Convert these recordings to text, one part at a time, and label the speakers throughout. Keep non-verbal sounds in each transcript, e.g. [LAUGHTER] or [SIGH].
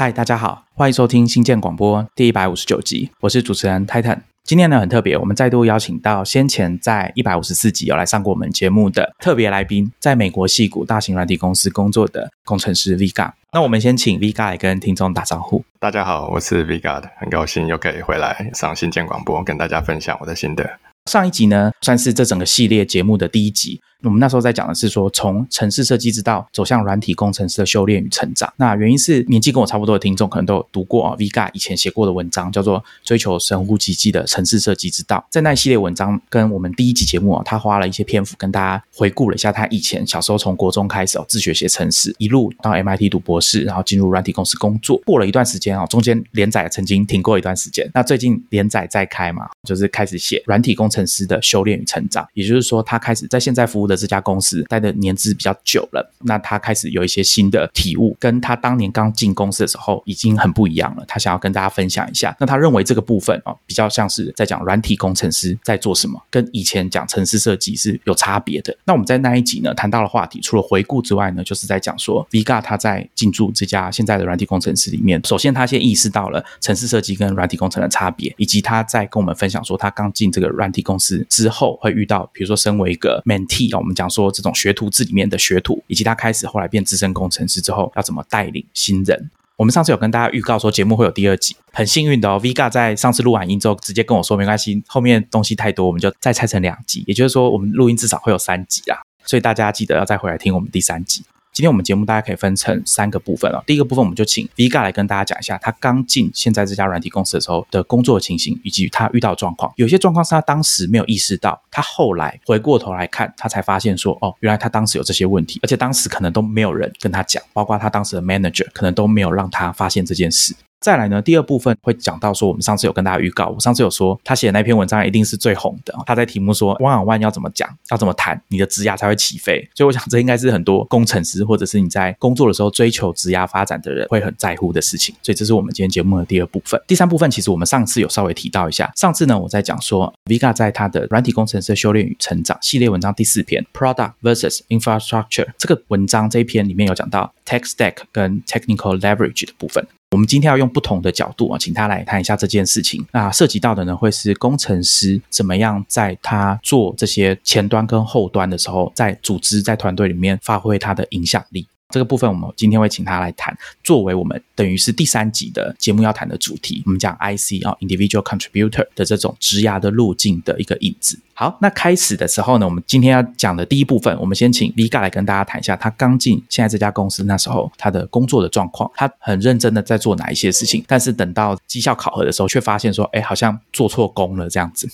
Speaker 1: 嗨，大家好，欢迎收听新建广播第一百五十九集，我是主持人 Titan。今天呢很特别，我们再度邀请到先前在一百五十四集有来上过我们节目的特别来宾，在美国戏谷大型软体公司工作的工程师 Vega。那我们先请 Vega 来跟听众打招呼。
Speaker 2: 大家好，我是 Vega，很高兴又可以回来上新建广播，跟大家分享我的心得。
Speaker 1: 上一集呢，算是这整个系列节目的第一集。我们那时候在讲的是说，从城市设计之道走向软体工程师的修炼与成长。那原因是年纪跟我差不多的听众可能都有读过啊，Vega 以前写过的文章，叫做《追求神乎其技的城市设计之道》。在那系列文章跟我们第一集节目啊，他花了一些篇幅跟大家回顾了一下他以前小时候从国中开始哦，自学写城市，一路到 MIT 读博士，然后进入软体公司工作。过了一段时间啊，中间连载曾经停过一段时间。那最近连载再开嘛，就是开始写软体工程师的修炼与成长。也就是说，他开始在现在服务的这家公司。待的年资比较久了，那他开始有一些新的体悟，跟他当年刚进公司的时候已经很不一样了。他想要跟大家分享一下。那他认为这个部分啊，比较像是在讲软体工程师在做什么，跟以前讲城市设计是有差别的。那我们在那一集呢谈到了话题，除了回顾之外呢，就是在讲说 Vega 他在进驻这家现在的软体工程师里面，首先他先意识到了城市设计跟软体工程的差别，以及他在跟我们分享说他刚进这个软体公司之后会遇到，比如说身为一个 mentee 啊，我们讲说这种。学徒制里面的学徒，以及他开始后来变资深工程师之后，要怎么带领新人？我们上次有跟大家预告说节目会有第二集，很幸运的哦，Vega 在上次录完音之后，直接跟我说没关系，后面东西太多，我们就再拆成两集，也就是说我们录音至少会有三集啦，所以大家记得要再回来听我们第三集。今天我们节目大家可以分成三个部分哦。第一个部分，我们就请 Vega 来跟大家讲一下他刚进现在这家软体公司的时候的工作情形，以及他遇到状况。有些状况是他当时没有意识到，他后来回过头来看，他才发现说，哦，原来他当时有这些问题，而且当时可能都没有人跟他讲，包括他当时的 manager 可能都没有让他发现这件事。再来呢，第二部分会讲到说，我们上次有跟大家预告，我上次有说他写的那篇文章一定是最红的。他在题目说 “one on one” 要怎么讲，要怎么谈，你的职涯才会起飞。所以我想，这应该是很多工程师或者是你在工作的时候追求职涯发展的人会很在乎的事情。所以这是我们今天节目的第二部分。第三部分其实我们上次有稍微提到一下。上次呢，我在讲说 Vega 在他的软体工程师修炼与成长系列文章第四篇 “Product versus Infrastructure” 这个文章这一篇里面有讲到 Tech Stack 跟 Technical Leverage 的部分。我们今天要用不同的角度啊，请他来谈一下这件事情。那涉及到的呢，会是工程师怎么样在他做这些前端跟后端的时候，在组织在团队里面发挥他的影响力。这个部分我们今天会请他来谈，作为我们等于是第三集的节目要谈的主题。我们讲 IC 啊，Individual Contributor 的这种职涯的路径的一个影子。好，那开始的时候呢，我们今天要讲的第一部分，我们先请 Vega 来跟大家谈一下他刚进现在这家公司那时候他的工作的状况，他很认真的在做哪一些事情，但是等到绩效考核的时候，却发现说，哎，好像做错工了这样子。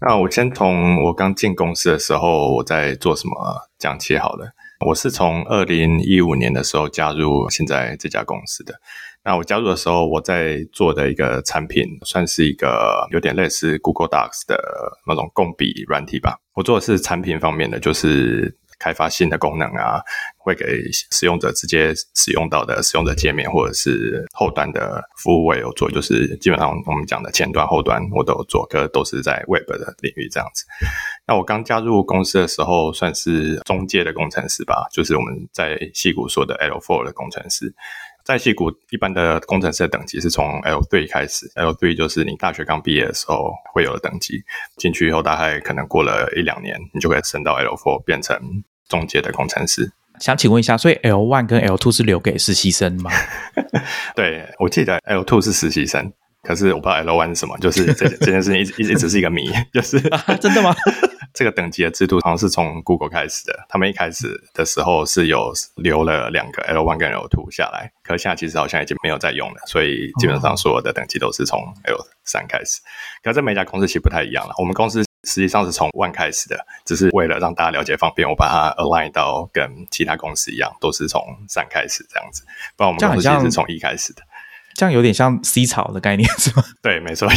Speaker 2: 那我先从我刚进公司的时候我在做什么讲起好了。我是从二零一五年的时候加入现在这家公司的。那我加入的时候，我在做的一个产品，算是一个有点类似 Google Docs 的那种共笔软体吧。我做的是产品方面的，就是。开发新的功能啊，会给使用者直接使用到的使用者界面，或者是后端的服务，我有做。就是基本上我们讲的前端、后端我都有做，可都是在 Web 的领域这样子。那我刚加入公司的时候，算是中介的工程师吧，就是我们在戏谷说的 L4 的工程师。在戏谷，一般的工程师的等级是从 L 3开始，L 3就是你大学刚毕业的时候会有的等级。进去以后，大概可能过了一两年，你就可以升到 L 4，变成中介的工程师。
Speaker 1: 想请问一下，所以 L one 跟 L two 是留给实习生吗？[LAUGHS]
Speaker 2: 对，我记得 L two 是实习生，可是我不知道 L one 是什么，就是这这件事情一直一直是一个谜，[LAUGHS] 就是
Speaker 1: 真的吗？[LAUGHS]
Speaker 2: 这个等级的制度好像是从 Google 开始的，他们一开始的时候是有留了两个 L one 跟 L two 下来，可现在其实好像已经没有在用了，所以基本上所有的等级都是从 L 三开始。可这每家公司其实不太一样了，我们公司实际上是从 One 开始的，只是为了让大家了解方便，我把它 align 到跟其他公司一样，都是从三开始这样子，不然我们公司其实是从一开始的。
Speaker 1: 这样有点像 C 草的概念是吗？[LAUGHS]
Speaker 2: 对，没错，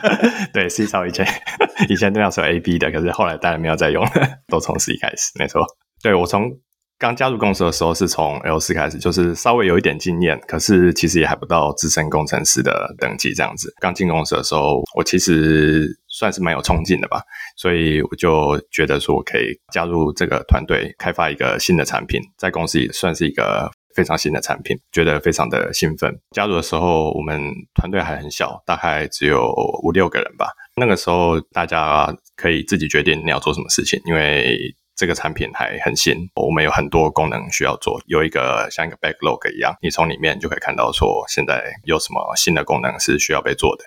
Speaker 2: [LAUGHS] 对 C 草以前 [LAUGHS] 以前那样是 A B 的，可是后来当然没有再用了，都从 C 开始，没错。对我从刚加入公司的时候是从 L 四开始，就是稍微有一点经验，可是其实也还不到资深工程师的等级这样子。刚进公司的时候，我其实算是蛮有冲劲的吧，所以我就觉得说我可以加入这个团队，开发一个新的产品，在公司也算是一个。非常新的产品，觉得非常的兴奋。加入的时候，我们团队还很小，大概只有五六个人吧。那个时候，大家可以自己决定你要做什么事情，因为这个产品还很新，我们有很多功能需要做，有一个像一个 backlog 一样，你从里面就可以看到说现在有什么新的功能是需要被做的。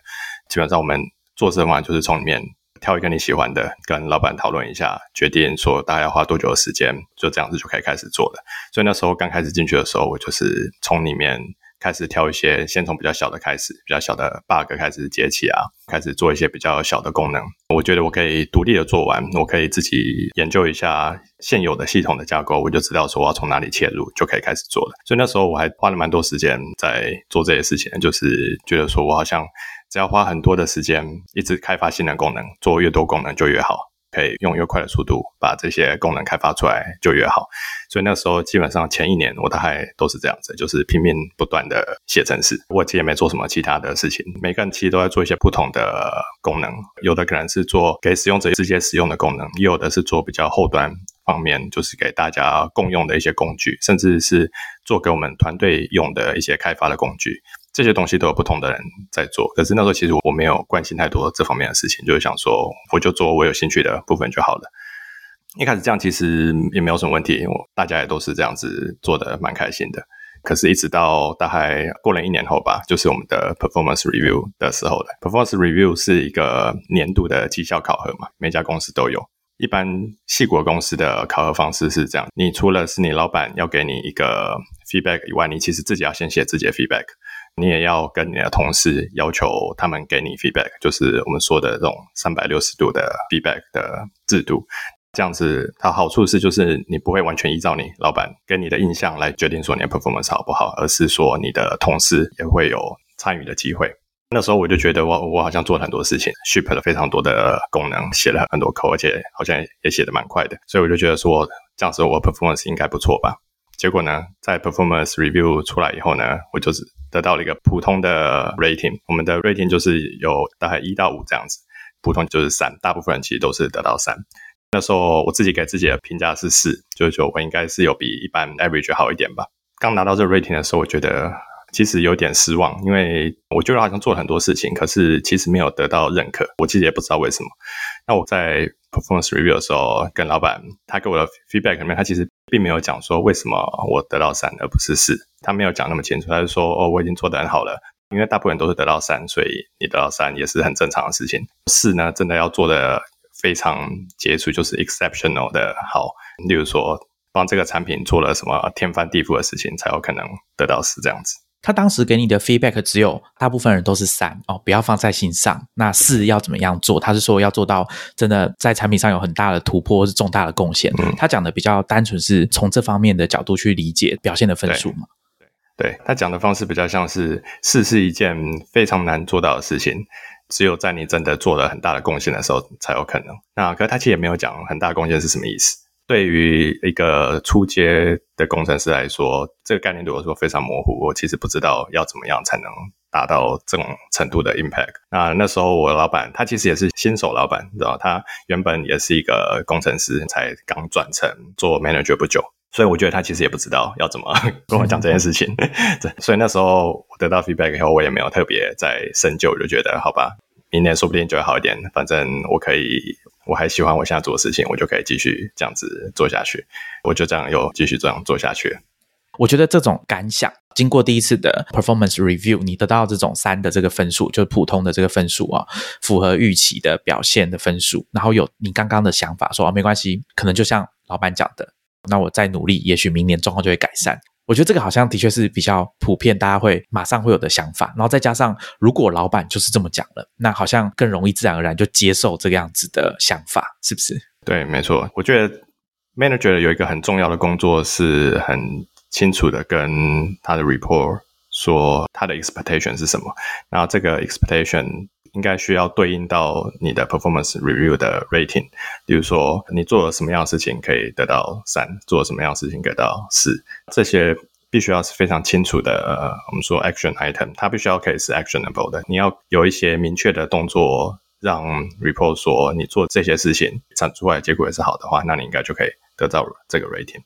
Speaker 2: 基本上，我们做事的话就是从里面。挑一个你喜欢的，跟老板讨论一下，决定说大概要花多久的时间，就这样子就可以开始做了。所以那时候刚开始进去的时候，我就是从里面开始挑一些，先从比较小的开始，比较小的 bug 开始接起啊，开始做一些比较小的功能。我觉得我可以独立的做完，我可以自己研究一下现有的系统的架构，我就知道说我要从哪里切入，就可以开始做了。所以那时候我还花了蛮多时间在做这些事情，就是觉得说我好像。只要花很多的时间，一直开发新的功能，做越多功能就越好，可以用越快的速度把这些功能开发出来就越好。所以那时候基本上前一年我大概都是这样子，就是拼命不断的写程式。我其实也没做什么其他的事情，每个人其实都在做一些不同的功能，有的可能是做给使用者直接使用的功能，也有的是做比较后端方面，就是给大家共用的一些工具，甚至是做给我们团队用的一些开发的工具。这些东西都有不同的人在做，可是那时候其实我没有关心太多这方面的事情，就是想说我就做我有兴趣的部分就好了。一开始这样其实也没有什么问题，我大家也都是这样子做的蛮开心的。可是，一直到大概过了一年后吧，就是我们的 performance review 的时候了。performance review 是一个年度的绩效考核嘛，每家公司都有。一般细国公司的考核方式是这样：你除了是你老板要给你一个 feedback 以外，你其实自己要先写自己的 feedback。你也要跟你的同事要求他们给你 feedback，就是我们说的这种三百六十度的 feedback 的制度。这样子，它好处是就是你不会完全依照你老板给你的印象来决定说你的 performance 好不好，而是说你的同事也会有参与的机会。那时候我就觉得我我好像做了很多事情，ship 了非常多的功能，写了很多 code，而且好像也写的蛮快的，所以我就觉得说这样子我 performance 应该不错吧。结果呢，在 performance review 出来以后呢，我就是得到了一个普通的 rating。我们的 rating 就是有大概一到五这样子，普通就是三，大部分人其实都是得到三。那时候我自己给自己的评价是四，就是说我应该是有比一般 average 好一点吧。刚拿到这个 rating 的时候，我觉得其实有点失望，因为我觉得好像做了很多事情，可是其实没有得到认可。我其实也不知道为什么。那我在 performance review 的时候，跟老板他给我的 feedback 里面，他其实并没有讲说为什么我得到三而不是四，他没有讲那么清楚，他就说哦我已经做得很好了，因为大部分人都是得到三，所以你得到三也是很正常的事情。四呢，真的要做的非常杰出，就是 exceptional 的好，例如说帮这个产品做了什么天翻地覆的事情，才有可能得到四这样子。
Speaker 1: 他当时给你的 feedback 只有大部分人都是三哦，不要放在心上。那四要怎么样做？他是说要做到真的在产品上有很大的突破，是重大的贡献。他讲的比较单纯，是从这方面的角度去理解表现的分数嘛？
Speaker 2: 对，对他讲的方式比较像是四是一件非常难做到的事情，只有在你真的做了很大的贡献的时候才有可能。那可是他其实也没有讲很大贡献是什么意思。对于一个初阶的工程师来说，这个概念对我说非常模糊。我其实不知道要怎么样才能达到这种程度的 impact。那那时候我老板他其实也是新手老板，知道他原本也是一个工程师，才刚转成做 manager 不久，所以我觉得他其实也不知道要怎么 [LAUGHS] 跟我讲这件事情。所以那时候我得到 feedback 以后，我也没有特别再深究，就觉得好吧，明年说不定就会好一点。反正我可以。我还喜欢我现在做的事情，我就可以继续这样子做下去。我就这样又继续这样做下去。
Speaker 1: 我觉得这种感想，经过第一次的 performance review，你得到这种三的这个分数，就是普通的这个分数啊，符合预期的表现的分数。然后有你刚刚的想法，说啊没关系，可能就像老板讲的，那我再努力，也许明年状况就会改善。我觉得这个好像的确是比较普遍，大家会马上会有的想法。然后再加上，如果老板就是这么讲了，那好像更容易自然而然就接受这个样子的想法，是不是？
Speaker 2: 对，没错。我觉得 manager 有一个很重要的工作，是很清楚的跟他的 report 说他的 expectation 是什么，然后这个 expectation。应该需要对应到你的 performance review 的 rating，比如说你做了什么样的事情可以得到三，做了什么样的事情得到四，这些必须要是非常清楚的。呃我们说 action item，它必须要可以是 actionable 的。你要有一些明确的动作，让 report 说你做这些事情产出来结果也是好的话，那你应该就可以得到这个 rating。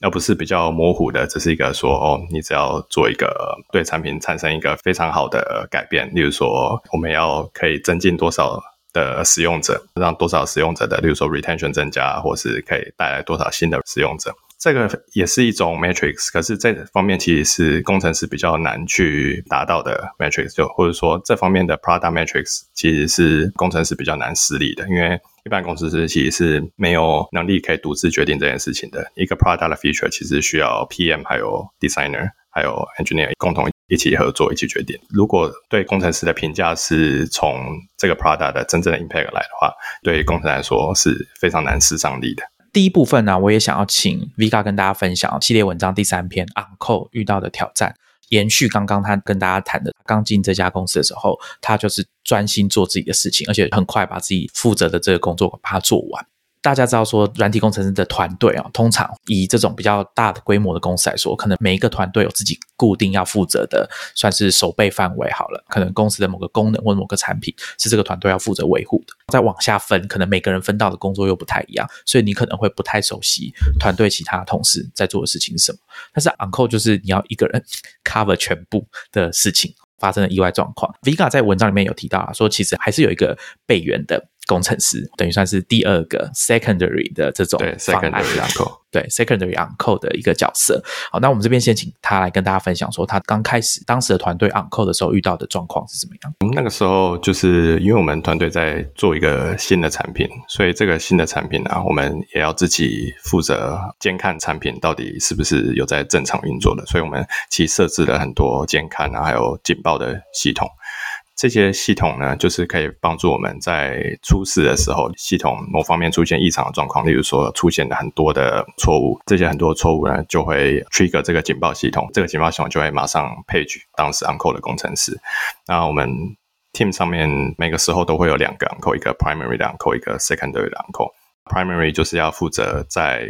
Speaker 2: 而不是比较模糊的，只是一个说哦，你只要做一个对产品产生一个非常好的改变，例如说我们要可以增进多少的使用者，让多少使用者的，例如说 retention 增加，或是可以带来多少新的使用者。这个也是一种 matrix，可是这方面其实是工程师比较难去达到的 matrix，就或者说这方面的 product matrix 其实是工程师比较难施力的，因为一般公司是其实是没有能力可以独自决定这件事情的。一个 product 的 feature 其实需要 PM 还有 designer 还有 engineer 共同一起合作一起决定。如果对工程师的评价是从这个 product 的真正的 impact 来的话，对工程来说是非常难施上力的。
Speaker 1: 第一部分呢，我也想要请 Vika 跟大家分享系列文章第三篇 Uncle 遇到的挑战，延续刚刚他跟大家谈的，刚进这家公司的时候，他就是专心做自己的事情，而且很快把自己负责的这个工作把它做完。大家知道说，软体工程师的团队啊，通常以这种比较大的规模的公司来说，可能每一个团队有自己固定要负责的，算是守备范围好了。可能公司的某个功能或某个产品是这个团队要负责维护的。再往下分，可能每个人分到的工作又不太一样，所以你可能会不太熟悉团队其他同事在做的事情是什么。但是 Uncle 就是你要一个人 [LAUGHS] cover 全部的事情，发生了意外状况。Vega 在文章里面有提到啊，说其实还是有一个备援的。工程师等于算是第二个 secondary 的这种
Speaker 2: 对 secondary
Speaker 1: 对 secondary uncle 的一个角色。好，那我们这边先请他来跟大家分享，说他刚开始当时的团队 uncle 的时候遇到的状况是怎么样。
Speaker 2: 我们那个时候就是因为我们团队在做一个新的产品，所以这个新的产品呢，我们也要自己负责监看产品到底是不是有在正常运作的，所以我们其实设置了很多监看啊，还有警报的系统。这些系统呢，就是可以帮助我们在出事的时候，系统某方面出现异常的状况，例如说出现了很多的错误，这些很多错误呢，就会 trigger 这个警报系统，这个警报系统就会马上 page 当时 uncle 的工程师。那我们 team 上面每个时候都会有两个 uncle，一个 primary 的 uncle，一个 secondary 的 uncle。primary 就是要负责在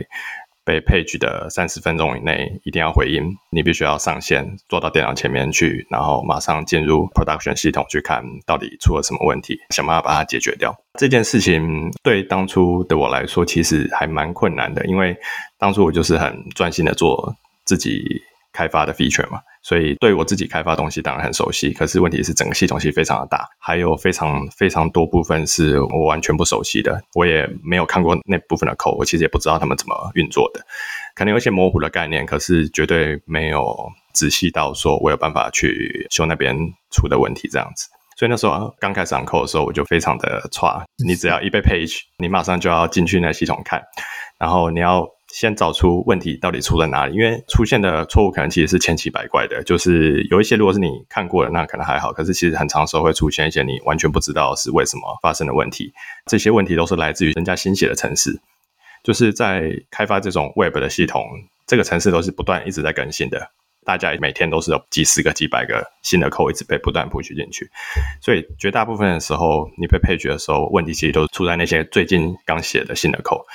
Speaker 2: 被 page 的三十分钟以内一定要回应，你必须要上线，坐到电脑前面去，然后马上进入 production 系统去看到底出了什么问题，想办法把它解决掉。这件事情对当初的我来说，其实还蛮困难的，因为当初我就是很专心的做自己。开发的 feature 嘛，所以对我自己开发东西当然很熟悉。可是问题是，整个系统其实非常的大，还有非常非常多部分是我完全不熟悉的。我也没有看过那部分的 code，我其实也不知道他们怎么运作的。可能有一些模糊的概念，可是绝对没有仔细到说我有办法去修那边出的问题这样子。所以那时候刚开始上 code 的时候，我就非常的差。你只要一被 page，你马上就要进去那系统看，然后你要。先找出问题到底出在哪里，因为出现的错误可能其实是千奇百怪的，就是有一些如果是你看过的，那可能还好，可是其实很长时候会出现一些你完全不知道是为什么发生的问题。这些问题都是来自于人家新写的城市，就是在开发这种 Web 的系统，这个城市都是不断一直在更新的，大家每天都是有几十个、几百个新的 code 一直被不断 push 进去，所以绝大部分的时候你被配角的时候，问题其实都出在那些最近刚写的新的扣。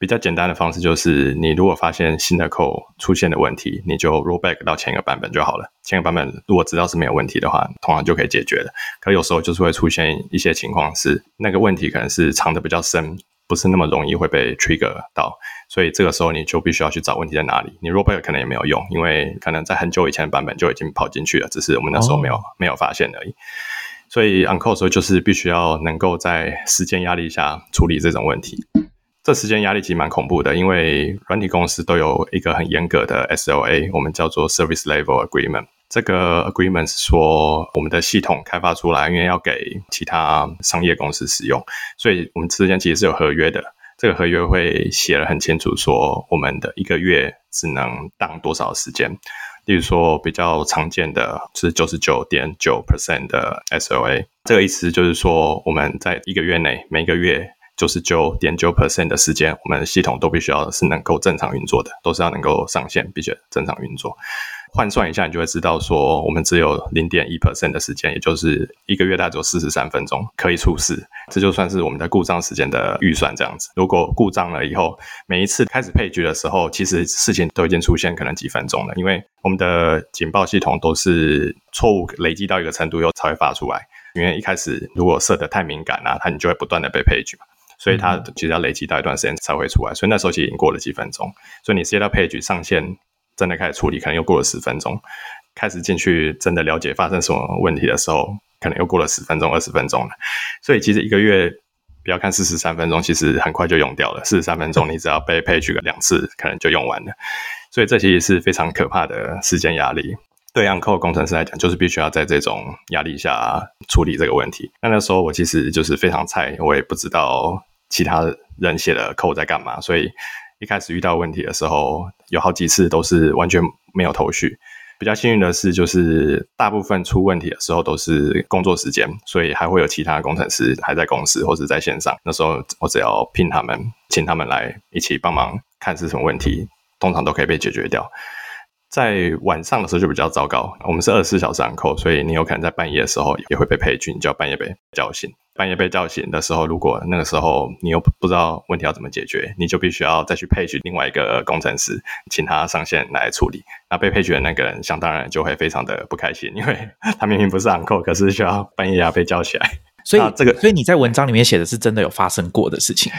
Speaker 2: 比较简单的方式就是，你如果发现新的 code 出现的问题，你就 roll back 到前一个版本就好了。前一个版本如果知道是没有问题的话，通常就可以解决了。可有时候就是会出现一些情况，是那个问题可能是藏的比较深，不是那么容易会被 trigger 到，所以这个时候你就必须要去找问题在哪里。你 roll back 可能也没有用，因为可能在很久以前的版本就已经跑进去了，只是我们那时候没有没有发现而已。所以 on code 时候就是必须要能够在时间压力下处理这种问题。这时间压力其实蛮恐怖的，因为软体公司都有一个很严格的 SLA，我们叫做 Service Level Agreement。这个 Agreement 是说，我们的系统开发出来，因为要给其他商业公司使用，所以我们之间其实是有合约的。这个合约会写的很清楚，说我们的一个月只能当多少时间。例如说，比较常见的是九十九点九 percent 的 SLA，这个意思就是说，我们在一个月内，每个月。九十九点九 percent 的时间，我们系统都必须要是能够正常运作的，都是要能够上线，并且正常运作。换算一下，你就会知道说，我们只有零点一 percent 的时间，也就是一个月大概只有四十三分钟可以出事。这就算是我们的故障时间的预算这样子。如果故障了以后，每一次开始配局的时候，其实事情都已经出现可能几分钟了，因为我们的警报系统都是错误累积到一个程度以后才会发出来。因为一开始如果设的太敏感啊，它你就会不断的被配局嘛。所以它其实要累积到一段时间才会出来。所以那时候其实已经过了几分钟，所以你接到 page 上线，真的开始处理，可能又过了十分钟。开始进去真的了解发生什么问题的时候，可能又过了十分钟、二十分钟了。所以其实一个月不要看四十三分钟，其实很快就用掉了。四十三分钟你只要被 page 个两次，可能就用完了。所以这其实是非常可怕的时间压力。对 Uncle 工程师来讲，就是必须要在这种压力下处理这个问题。那那时候我其实就是非常菜，我也不知道其他人写的 code 在干嘛，所以一开始遇到问题的时候，有好几次都是完全没有头绪。比较幸运的是，就是大部分出问题的时候都是工作时间，所以还会有其他工程师还在公司或者在线上。那时候我只要聘他们，请他们来一起帮忙看是什么问题，通常都可以被解决掉。在晚上的时候就比较糟糕，我们是二十四小时按扣，所以你有可能在半夜的时候也会被配军，就要半夜被叫醒。半夜被叫醒的时候，如果那个时候你又不知道问题要怎么解决，你就必须要再去配去另外一个工程师，请他上线来处理。那被配去的那个人，想当然就会非常的不开心，因为 [LAUGHS] 他明明不是按扣，可是需要半夜要被叫起来。
Speaker 1: 所以这个，所以你在文章里面写的是真的有发生过的事情。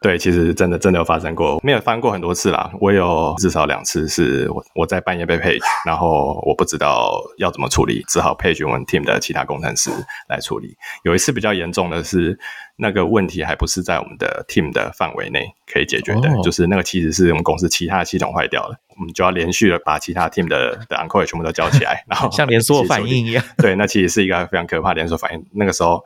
Speaker 2: 对，其实真的真的有发生过，没有发生过很多次啦。我有至少两次是我我在半夜被配，然后我不知道要怎么处理，只好配去问 team 的其他工程师来处理。有一次比较严重的是，那个问题还不是在我们的 team 的范围内可以解决的，就是那个其实是我们公司其他的系统坏掉了，我们就要连续的把其他 team 的的 uncle 全部都叫起来，然后
Speaker 1: 像连锁反应一样。
Speaker 2: 对，那其实是一个非常可怕的连锁反应。那个时候。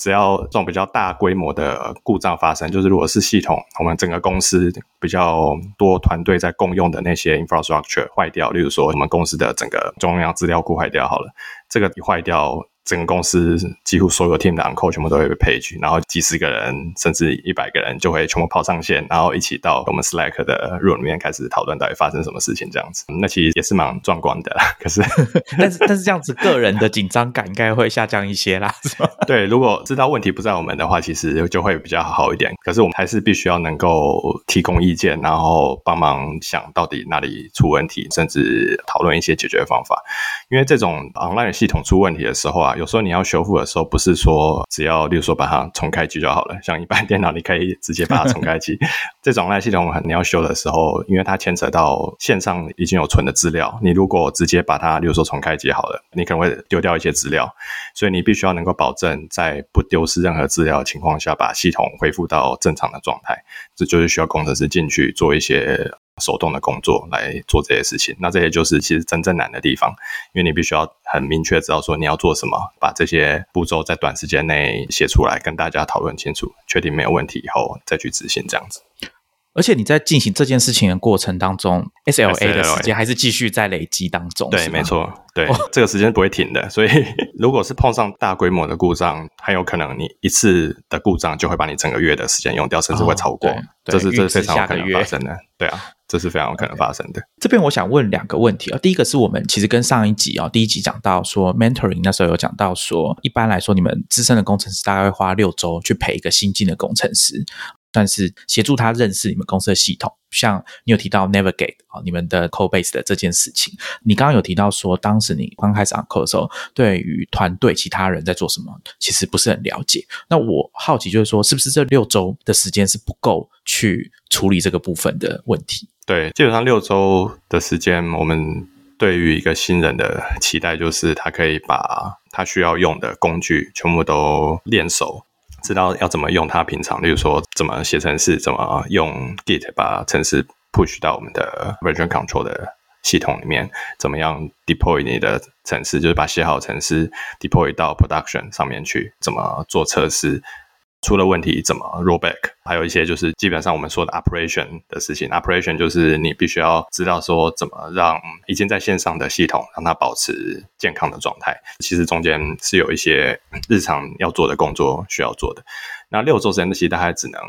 Speaker 2: 只要这种比较大规模的故障发生，就是如果是系统，我们整个公司比较多团队在共用的那些 infrastructure 坏掉，例如说我们公司的整个中央资料库坏掉，好了，这个一坏掉。整个公司几乎所有 team 的 uncle 全部都会被 page，然后几十个人甚至一百个人就会全部跑上线，然后一起到我们 Slack 的 room 里面开始讨论到底发生什么事情这样子。那其实也是蛮壮观的啦，可是 [LAUGHS] [LAUGHS]
Speaker 1: 但是但是这样子个人的紧张感应该会下降一些啦，是吧？
Speaker 2: 对，如果知道问题不在我们的话，其实就会比较好一点。可是我们还是必须要能够提供意见，然后帮忙想到底哪里出问题，甚至讨论一些解决方法。因为这种 online 系统出问题的时候啊。有时候你要修复的时候，不是说只要，例如说把它重开机就好了。[LAUGHS] 像一般电脑，你可以直接把它重开机。[LAUGHS] 这种赖系统你要修的时候，因为它牵扯到线上已经有存的资料，你如果直接把它，例如说重开机好了，你可能会丢掉一些资料。所以你必须要能够保证在不丢失任何资料的情况下，把系统恢复到正常的状态。这就是需要工程师进去做一些。手动的工作来做这些事情，那这些就是其实真正难的地方，因为你必须要很明确知道说你要做什么，把这些步骤在短时间内写出来，跟大家讨论清楚，确定没有问题以后再去执行这样子。
Speaker 1: 而且你在进行这件事情的过程当中，SLA 的时间还是继续在累积当中。
Speaker 2: 对，没错，对，这个时间不会停的。[LAUGHS] 所以，如果是碰上大规模的故障，很有可能你一次的故障就会把你整个月的时间用掉，甚至会超过。这是这是非常有可能发生的。对啊。这是非常有可能发生的。
Speaker 1: 这边我想问两个问题啊，第一个是我们其实跟上一集啊，第一集讲到说，mentoring 那时候有讲到说，一般来说你们资深的工程师大概会花六周去陪一个新进的工程师。算是协助他认识你们公司的系统，像你有提到 Navigate 啊，你们的 Code Base 的这件事情。你刚刚有提到说，当时你刚开始 Code 的时候，对于团队其他人在做什么，其实不是很了解。那我好奇就是说，是不是这六周的时间是不够去处理这个部分的问题？
Speaker 2: 对，基本上六周的时间，我们对于一个新人的期待就是他可以把他需要用的工具全部都练熟。知道要怎么用它，平常，例如说怎么写程式，怎么用 Git 把程式 push 到我们的 version control 的系统里面，怎么样 deploy 你的程式，就是把写好程式 deploy 到 production 上面去，怎么做测试。出了问题怎么 rollback？还有一些就是基本上我们说的 operation 的事情。operation 就是你必须要知道说怎么让已经在线上的系统让它保持健康的状态。其实中间是有一些日常要做的工作需要做的。那六周时间其实大概只能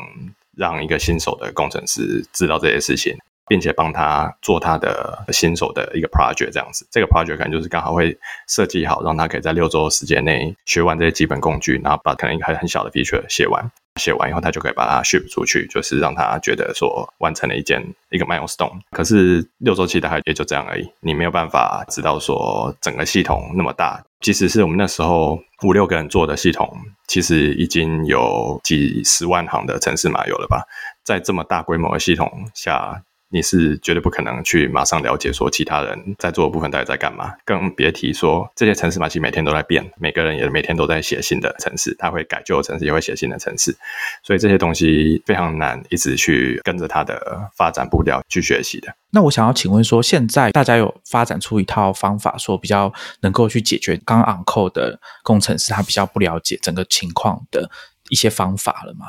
Speaker 2: 让一个新手的工程师知道这些事情。并且帮他做他的新手的一个 project 这样子，这个 project 可能就是刚好会设计好，让他可以在六周时间内学完这些基本工具，然后把可能一个很小的 feature 写完，写完以后他就可以把它 ship 出去，就是让他觉得说完成了一件一个 milestone。可是六周期大概也就这样而已，你没有办法知道说整个系统那么大，即使是我们那时候五六个人做的系统，其实已经有几十万行的城市码有了吧？在这么大规模的系统下。你是绝对不可能去马上了解说其他人在做的部分到底在干嘛，更别提说这些城市嘛其实每天都在变，每个人也每天都在写新的城市，他会改旧的城市，也会写新的城市，所以这些东西非常难一直去跟着它的发展步调去学习的。
Speaker 1: 那我想要请问说，现在大家有发展出一套方法，说比较能够去解决刚刚 Uncle 的工程师他比较不了解整个情况的一些方法了吗？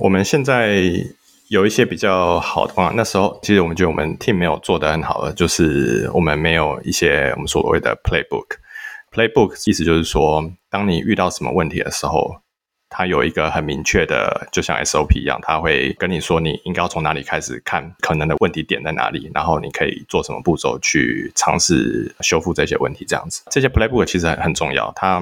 Speaker 2: 我们现在。有一些比较好的方法，那时候其实我们觉得我们 team 没有做的很好的，就是我们没有一些我们所谓的 playbook。playbook 意思就是说，当你遇到什么问题的时候，它有一个很明确的，就像 SOP 一样，它会跟你说你应该要从哪里开始看可能的问题点在哪里，然后你可以做什么步骤去尝试修复这些问题。这样子，这些 playbook 其实很很重要，它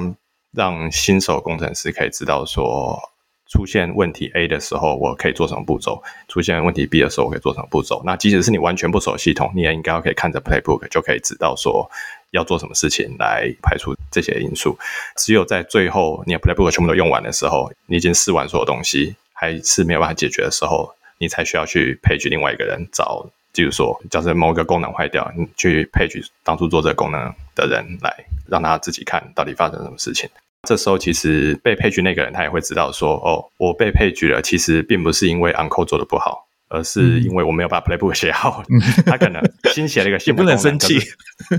Speaker 2: 让新手工程师可以知道说。出现问题 A 的时候，我可以做什么步骤？出现问题 B 的时候，我可以做什么步骤？那即使是你完全不熟系统，你也应该可以看着 Playbook 就可以知道说要做什么事情来排除这些因素。只有在最后你的 Playbook 全部都用完的时候，你已经试完所有东西，还是没有办法解决的时候，你才需要去配置另外一个人找，比如说假设某一个功能坏掉，你去配置当初做这个功能的人来让他自己看到底发生什么事情。这时候，其实被配局那个人他也会知道说，哦，我被配局了，其实并不是因为 Uncle 做的不好，而是因为我没有把 Playbook 写好。[LAUGHS] 他可能新写了一个新
Speaker 1: 不能生气，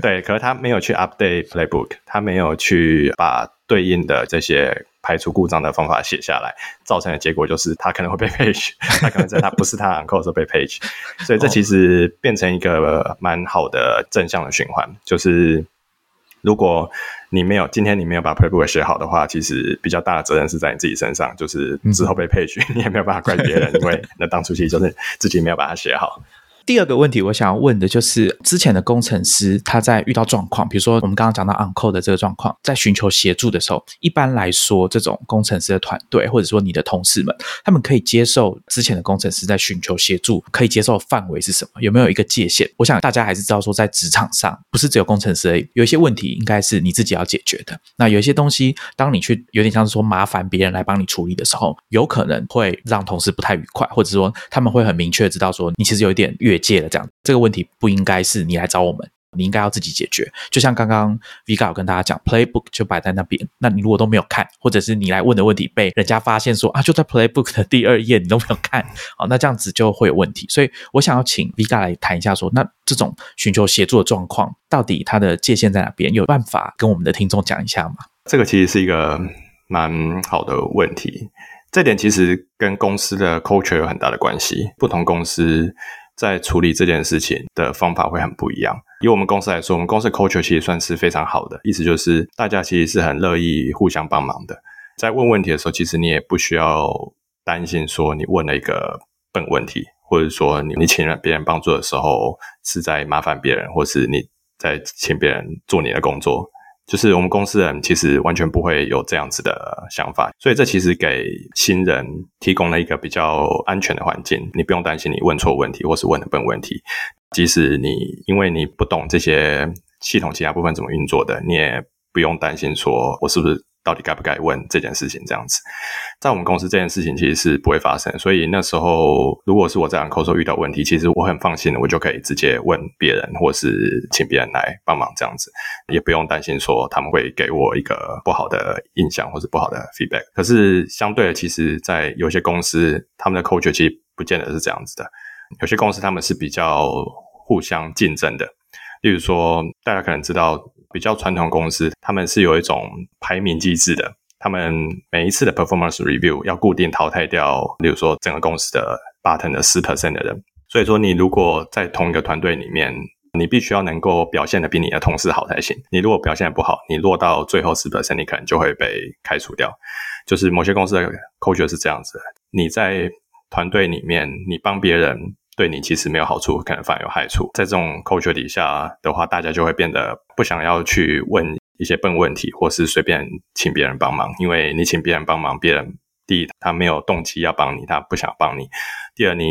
Speaker 2: 对，可是他没有去 update Playbook，他没有去把对应的这些排除故障的方法写下来，造成的结果就是他可能会被配局，他可能在他不是他 Uncle 的时候被配局，所以这其实变成一个蛮好的正向的循环，就是。如果你没有今天你没有把 playbook 写好的话，其实比较大的责任是在你自己身上，就是之后被配局，你也没有办法怪别人，[LAUGHS] 因为那当初其实就是自己没有把它写好。
Speaker 1: 第二个问题，我想要问的就是，之前的工程师他在遇到状况，比如说我们刚刚讲到 Uncle 的这个状况，在寻求协助的时候，一般来说，这种工程师的团队或者说你的同事们，他们可以接受之前的工程师在寻求协助，可以接受范围是什么？有没有一个界限？我想大家还是知道说，在职场上，不是只有工程师而已，有一些问题应该是你自己要解决的。那有一些东西，当你去有点像是说麻烦别人来帮你处理的时候，有可能会让同事不太愉快，或者说他们会很明确知道说，你其实有一点越。越界了，这样这个问题不应该是你来找我们，你应该要自己解决。就像刚刚 Vika 有跟大家讲，Playbook 就摆在那边，那你如果都没有看，或者是你来问的问题被人家发现说啊，就在 Playbook [LAUGHS] 的第二页你都没有看，好，那这样子就会有问题。所以我想要请 Vika 来谈一下，说那这种寻求协助的状况，到底它的界限在哪边？有办法跟我们的听众讲一下吗？
Speaker 2: 这个其实是一个蛮好的问题，这点其实跟公司的 culture 有很大的关系，不同公司。在处理这件事情的方法会很不一样。以我们公司来说，我们公司 culture 其实算是非常好的，意思就是大家其实是很乐意互相帮忙的。在问问题的时候，其实你也不需要担心说你问了一个笨问题，或者说你你请了别人帮助的时候是在麻烦别人，或是你在请别人做你的工作。就是我们公司人其实完全不会有这样子的想法，所以这其实给新人提供了一个比较安全的环境。你不用担心你问错问题或是问的笨问题，即使你因为你不懂这些系统其他部分怎么运作的，你也不用担心说我是不是。到底该不该问这件事情？这样子，在我们公司这件事情其实是不会发生。所以那时候，如果是我在 Uncle 时候遇到问题，其实我很放心的，我就可以直接问别人，或是请别人来帮忙，这样子也不用担心说他们会给我一个不好的印象或者不好的 feedback。可是相对的，其实，在有些公司，他们的 culture 其实不见得是这样子的。有些公司他们是比较互相竞争的，例如说，大家可能知道。比较传统公司，他们是有一种排名机制的。他们每一次的 performance review 要固定淘汰掉，例如说整个公司的 button 的十 percent 的人。所以说，你如果在同一个团队里面，你必须要能够表现的比你的同事好才行。你如果表现得不好，你落到最后十 percent，你可能就会被开除掉。就是某些公司的 culture 是这样子：你在团队里面，你帮别人。对你其实没有好处，可能反而有害处。在这种 culture 底下的话，大家就会变得不想要去问一些笨问题，或是随便请别人帮忙。因为你请别人帮忙，别人第一他没有动机要帮你，他不想帮你；第二，你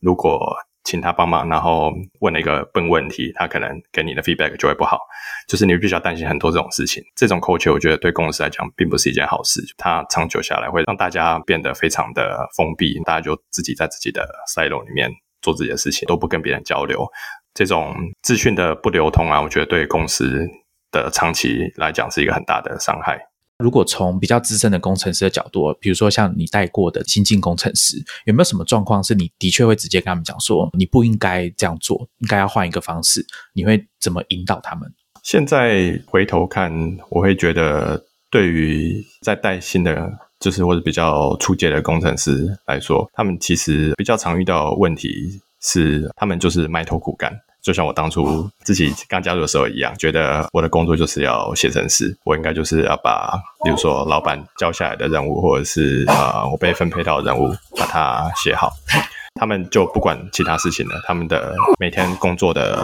Speaker 2: 如果请他帮忙，然后问了一个笨问题，他可能给你的 feedback 就会不好，就是你必须要担心很多这种事情。这种 culture 我觉得对公司来讲并不是一件好事，它长久下来会让大家变得非常的封闭，大家就自己在自己的 silo 里面做自己的事情，都不跟别人交流。这种资讯的不流通啊，我觉得对公司的长期来讲是一个很大的伤害。
Speaker 1: 如果从比较资深的工程师的角度，比如说像你带过的新进工程师，有没有什么状况是你的确会直接跟他们讲说，你不应该这样做，应该要换一个方式？你会怎么引导他们？
Speaker 2: 现在回头看，我会觉得，对于在带新的，就是或者比较初阶的工程师来说，他们其实比较常遇到问题是，他们就是埋头苦干。就像我当初自己刚加入的时候一样，觉得我的工作就是要写程式，我应该就是要把，比如说老板交下来的任务，或者是呃我被分配到的任务，把它写好。他们就不管其他事情了，他们的每天工作的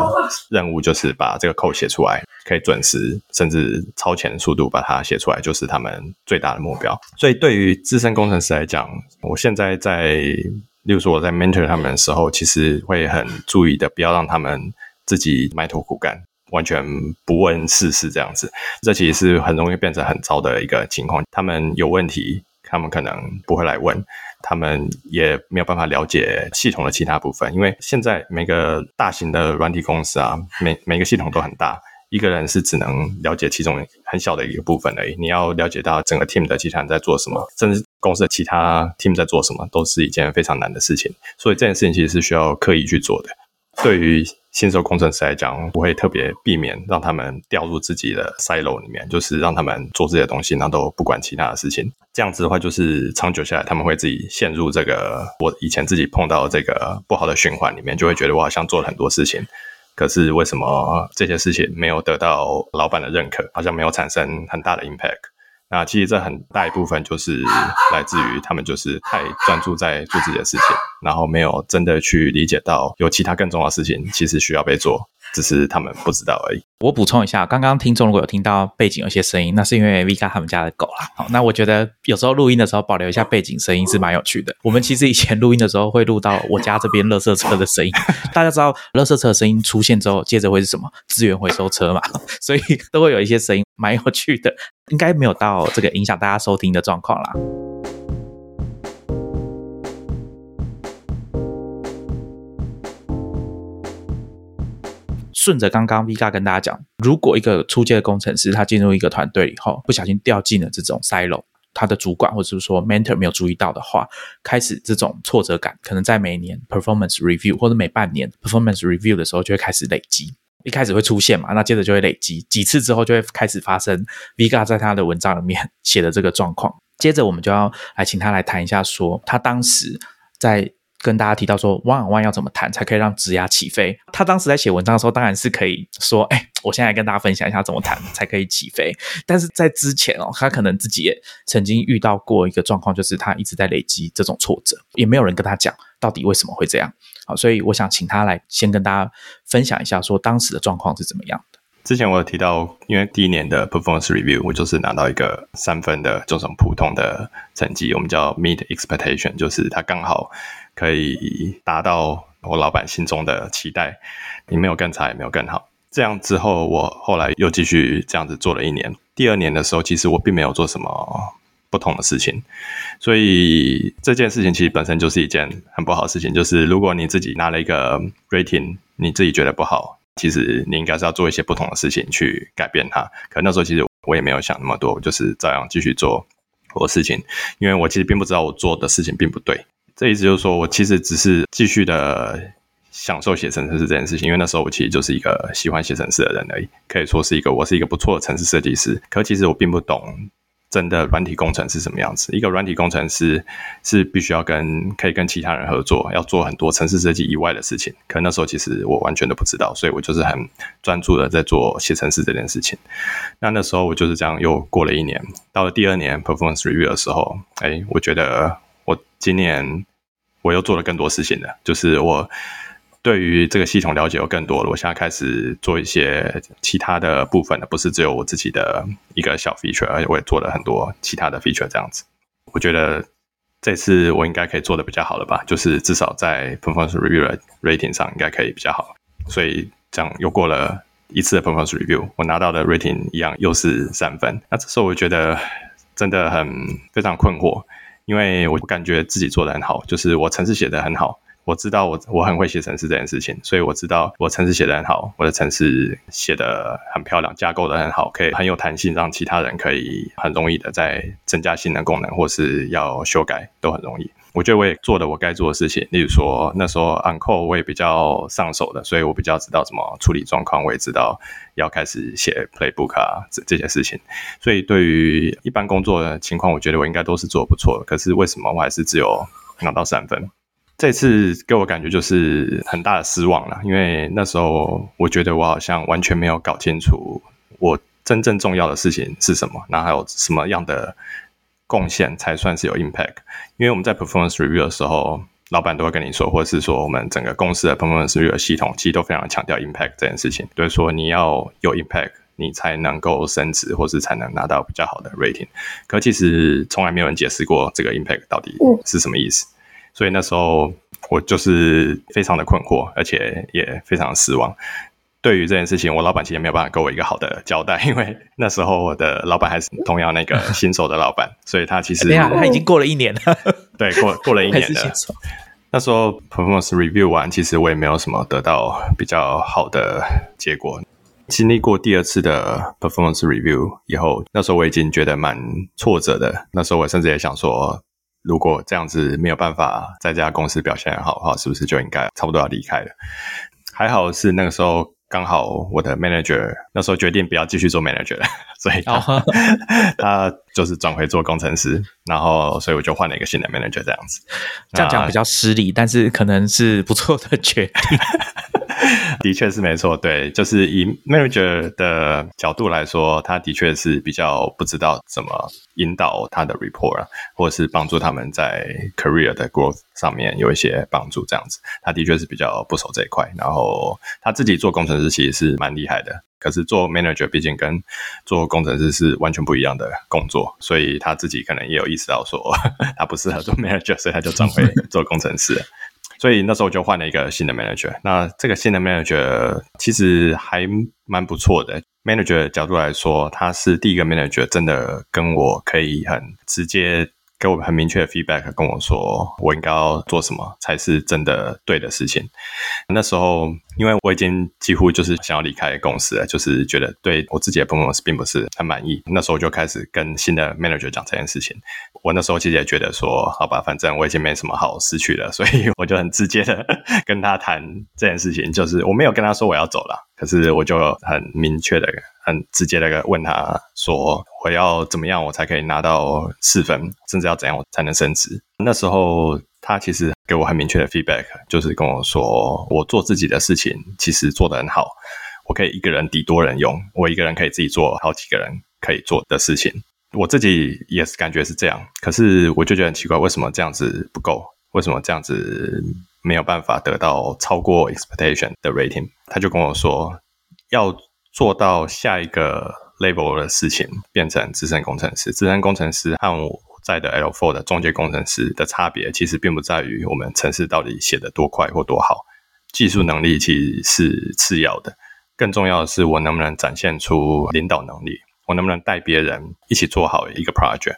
Speaker 2: 任务就是把这个 code 写出来，可以准时甚至超前速度把它写出来，就是他们最大的目标。所以对于资深工程师来讲，我现在在。例如说我在 mentor 他们的时候，其实会很注意的，不要让他们自己埋头苦干，完全不问世事这样子。这其实是很容易变成很糟的一个情况。他们有问题，他们可能不会来问，他们也没有办法了解系统的其他部分。因为现在每个大型的软体公司啊，每每个系统都很大。一个人是只能了解其中很小的一个部分而已。你要了解到整个 team 的集团在做什么，甚至公司的其他 team 在做什么，都是一件非常难的事情。所以这件事情其实是需要刻意去做的。对于新手工程师来讲，我会特别避免让他们掉入自己的 silo 里面，就是让他们做这些东西，然后都不管其他的事情。这样子的话，就是长久下来，他们会自己陷入这个我以前自己碰到这个不好的循环里面，就会觉得我好像做了很多事情。可是为什么这些事情没有得到老板的认可？好像没有产生很大的 impact。那其实这很大一部分就是来自于他们就是太专注在做自己的事情，然后没有真的去理解到有其他更重要的事情其实需要被做。只是他们不知道而已。
Speaker 1: 我补充一下，刚刚听众如果有听到背景有些声音，那是因为 Vika 他们家的狗啦。好，那我觉得有时候录音的时候保留一下背景声音是蛮有趣的。[LAUGHS] 我们其实以前录音的时候会录到我家这边垃圾车的声音。[LAUGHS] 大家知道垃圾车的声音出现之后，接着会是什么？[LAUGHS] 资源回收车嘛，所以都会有一些声音，蛮有趣的。应该没有到这个影响大家收听的状况啦。顺着刚刚 Vika 跟大家讲，如果一个初阶的工程师他进入一个团队以后，不小心掉进了这种 silo，他的主管或者是说 mentor 没有注意到的话，开始这种挫折感，可能在每年 performance review 或者每半年 performance review 的时候就会开始累积。一开始会出现嘛，那接着就会累积几次之后，就会开始发生 Vika 在他的文章里面写的这个状况。接着我们就要来请他来谈一下，说他当时在。跟大家提到说，one on one 要怎么谈才可以让职涯起飞？他当时在写文章的时候，当然是可以说，哎，我现在跟大家分享一下怎么谈才可以起飞。但是在之前哦，他可能自己也曾经遇到过一个状况，就是他一直在累积这种挫折，也没有人跟他讲到底为什么会这样。好，所以我想请他来先跟大家分享一下，说当时的状况是怎么样的。
Speaker 2: 之前我有提到，因为第一年的 performance review，我就是拿到一个三分的这种普通的成绩，我们叫 meet expectation，就是他刚好。可以达到我老板心中的期待，你没有更差，也没有更好。这样之后，我后来又继续这样子做了一年。第二年的时候，其实我并没有做什么不同的事情，所以这件事情其实本身就是一件很不好的事情。就是如果你自己拿了一个 rating，你自己觉得不好，其实你应该是要做一些不同的事情去改变它。可那时候其实我也没有想那么多，我就是照样继续做我的事情，因为我其实并不知道我做的事情并不对。这意思就是说，我其实只是继续的享受写程式这件事情，因为那时候我其实就是一个喜欢写程式的人而已，可以说是一个我是一个不错的城市设计师。可其实我并不懂真的软体工程是什么样子。一个软体工程师是必须要跟可以跟其他人合作，要做很多城市设计以外的事情。可那时候其实我完全都不知道，所以我就是很专注的在做写程式这件事情。那那时候我就是这样又过了一年，到了第二年 performance review 的时候，哎，我觉得。我今年我又做了更多事情了，就是我对于这个系统了解有更多了。我现在开始做一些其他的部分了，不是只有我自己的一个小 feature，而且我也做了很多其他的 feature。这样子，我觉得这次我应该可以做的比较好了吧？就是至少在 performance review rating 上应该可以比较好。所以这样又过了一次的 performance review，我拿到的 rating 一样又是三分。那这时候我觉得真的很非常困惑，因为我感觉自己做的很好，就是我程式写的很好。我知道我我很会写程式这件事情，所以我知道我程式写的很好，我的程式写的很漂亮，架构的很好，可以很有弹性，让其他人可以很容易的在增加性能功能或是要修改都很容易。我觉得我也做了我该做的事情，例如说那时候 Uncle 我也比较上手的，所以我比较知道怎么处理状况，我也知道要开始写 Playbook 啊这这些事情。所以对于一般工作的情况，我觉得我应该都是做的不错的。可是为什么我还是只有拿到三分？这次给我感觉就是很大的失望了，因为那时候我觉得我好像完全没有搞清楚我真正重要的事情是什么，然后还有什么样的贡献才算是有 impact。因为我们在 performance review 的时候，老板都会跟你说，或者是说我们整个公司的 performance review 系统其实都非常强调 impact 这件事情，就是说你要有 impact，你才能够升职，或是才能拿到比较好的 rating。可其实从来没有人解释过这个 impact 到底是什么意思。所以那时候我就是非常的困惑，而且也非常失望。对于这件事情，我老板其实没有办法给我一个好的交代，因为那时候我的老板还是同样那个 [LAUGHS] 新手的老板，所以他其实
Speaker 1: 他已经过了一年了，[LAUGHS]
Speaker 2: 对，过过了一年了。那时候 performance review 完，其实我也没有什么得到比较好的结果。经历过第二次的 performance review 以后，那时候我已经觉得蛮挫折的。那时候我甚至也想说。如果这样子没有办法在这家公司表现很好的话，是不是就应该差不多要离开了？还好是那个时候刚好我的 manager 那时候决定不要继续做 manager 了，[LAUGHS] 所以他 [LAUGHS] 他就是转回做工程师，然后所以我就换了一个新的 manager 这样子。
Speaker 1: 这样讲比较失礼，但是可能是不错的决定。[LAUGHS] [LAUGHS]
Speaker 2: 的确是没错，对，就是以 manager 的角度来说，他的确是比较不知道怎么引导他的 report，或者是帮助他们在 career 的 growth 上面有一些帮助，这样子，他的确是比较不熟这一块。然后他自己做工程师其实是蛮厉害的，可是做 manager 毕竟跟做工程师是完全不一样的工作，所以他自己可能也有意识到说 [LAUGHS] 他不适合做 manager，所以他就转回做工程师。所以那时候我就换了一个新的 manager。那这个新的 manager 其实还蛮不错的。manager 角度来说，他是第一个 manager，真的跟我可以很直接。给我很明确的 feedback，跟我说我应该要做什么才是真的对的事情。那时候，因为我已经几乎就是想要离开公司了，就是觉得对我自己的 performance 并不是很满意。那时候就开始跟新的 manager 讲这件事情。我那时候其实也觉得说，好吧，反正我已经没什么好失去了，所以我就很直接的 [LAUGHS] 跟他谈这件事情。就是我没有跟他说我要走了，可是我就很明确的。很直接的问他说：“我要怎么样，我才可以拿到四分？甚至要怎样，我才能升职？”那时候他其实给我很明确的 feedback，就是跟我说：“我做自己的事情其实做得很好，我可以一个人抵多人用，我一个人可以自己做好几个人可以做的事情。我自己也是感觉是这样，可是我就觉得很奇怪，为什么这样子不够？为什么这样子没有办法得到超过 expectation 的 rating？” 他就跟我说：“要。”做到下一个 level 的事情，变成资深工程师。资深工程师和我在的 L4 的中介工程师的差别，其实并不在于我们程式到底写的多快或多好，技术能力其实是次要的，更重要的是我能不能展现出领导能力。我能不能带别人一起做好一个 project？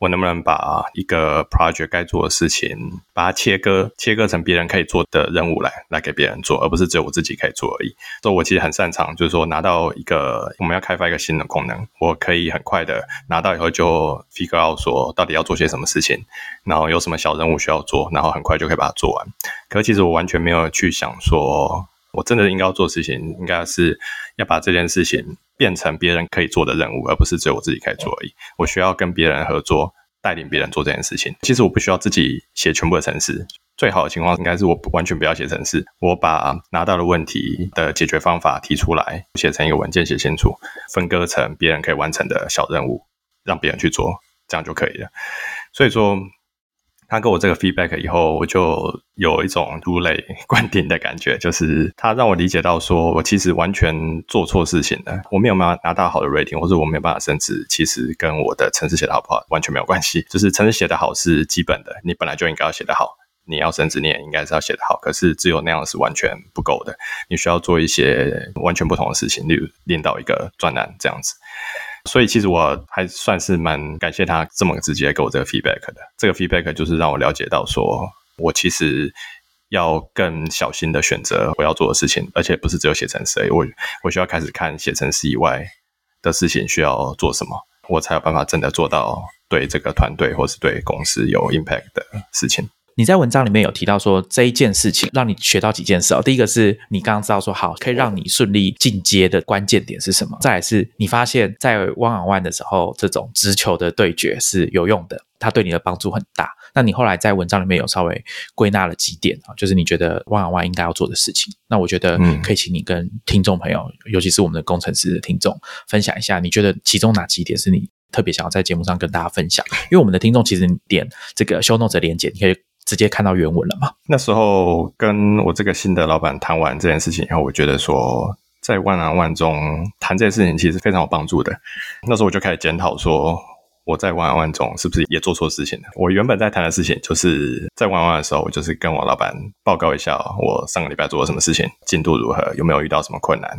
Speaker 2: 我能不能把一个 project 该做的事情，把它切割，切割成别人可以做的任务来，来给别人做，而不是只有我自己可以做而已。所以，我其实很擅长，就是说拿到一个我们要开发一个新的功能，我可以很快的拿到以后就 figure out 说到底要做些什么事情，然后有什么小任务需要做，然后很快就可以把它做完。可其实我完全没有去想说，我真的应该要做事情，应该是要把这件事情。变成别人可以做的任务，而不是只有我自己可以做而已。我需要跟别人合作，带领别人做这件事情。其实我不需要自己写全部的程式，最好的情况应该是我完全不要写程式，我把拿到的问题的解决方法提出来，写成一个文件，写清楚，分割成别人可以完成的小任务，让别人去做，这样就可以了。所以说，他给我这个 feedback 以后，我就有一种如雷 [LAUGHS] 贯顶的感觉，就是他让我理解到，说我其实完全做错事情了，我没有办法拿到好的 rating，或者我没有办法升职，其实跟我的程式写的好不好完全没有关系。就是程式写的好是基本的，你本来就应该要写得好，你要升职你也应该是要写得好。可是只有那样是完全不够的，你需要做一些完全不同的事情，例如练到一个专栏这样子。所以其实我还算是蛮感谢他这么直接给我这个 feedback 的。这个 feedback 就是让我了解到，说我其实要更小心的选择我要做的事情，而且不是只有写程式，我我需要开始看写程式以外的事情需要做什么，我才有办法真的做到对这个团队或是对公司有 impact 的事情。
Speaker 1: 你在文章里面有提到说这一件事情让你学到几件事哦。第一个是你刚刚知道说好可以让你顺利进阶的关键点是什么？再来是你发现，在 one on one 的时候，这种直球的对决是有用的，它对你的帮助很大。那你后来在文章里面有稍微归纳了几点啊，就是你觉得 one on one 应该要做的事情。那我觉得可以请你跟听众朋友，尤其是我们的工程师的听众，分享一下，你觉得其中哪几点是你特别想要在节目上跟大家分享？因为我们的听众其实点这个 show notes 的连接，你可以。直接看到原文了吗？
Speaker 2: 那时候跟我这个新的老板谈完这件事情以后，我觉得说在万难万中谈这件事情其实非常有帮助的。那时候我就开始检讨说我在万难万中是不是也做错事情了。我原本在谈的事情就是在万万的时候，我就是跟我老板报告一下我上个礼拜做了什么事情，进度如何，有没有遇到什么困难。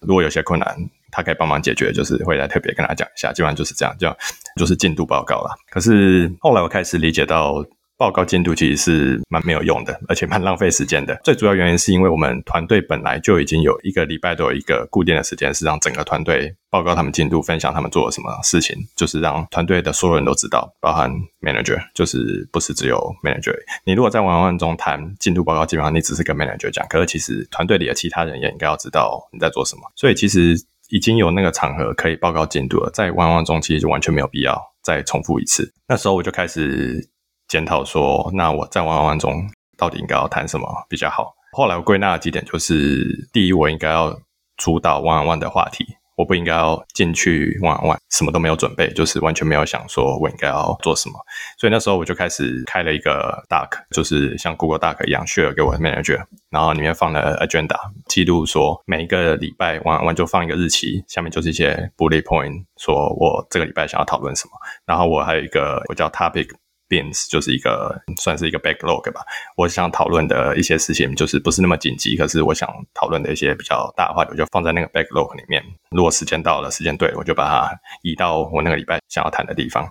Speaker 2: 如果有些困难他可以帮忙解决，就是会来特别跟他讲一下。基本上就是这样，就就是进度报告了。可是后来我开始理解到。报告进度其实是蛮没有用的，而且蛮浪费时间的。最主要原因是因为我们团队本来就已经有一个礼拜都有一个固定的时间，是让整个团队报告他们进度，分享他们做了什么事情，就是让团队的所有人都知道，包含 manager，就是不是只有 manager。你如果在玩玩中谈进度报告，基本上你只是跟 manager 讲，可是其实团队里的其他人也应该要知道你在做什么。所以其实已经有那个场合可以报告进度了，在玩玩中其实就完全没有必要再重复一次。那时候我就开始。检讨说，那我在玩玩中到底应该要谈什么比较好？后来我归纳了几点，就是第一，我应该要主导玩玩的话题。我不应该要进去玩玩，什么都没有准备，就是完全没有想说我应该要做什么。所以那时候我就开始开了一个 Doc，就是像 Google Doc 一样，share 给我的 manager，然后里面放了 agenda，记录说每一个礼拜玩玩就放一个日期，下面就是一些 bullet point，说我这个礼拜想要讨论什么。然后我还有一个我叫 topic。Beans 就是一个算是一个 backlog 吧。我想讨论的一些事情，就是不是那么紧急，可是我想讨论的一些比较大的话，我就放在那个 backlog 里面。如果时间到了，时间对，我就把它移到我那个礼拜想要谈的地方。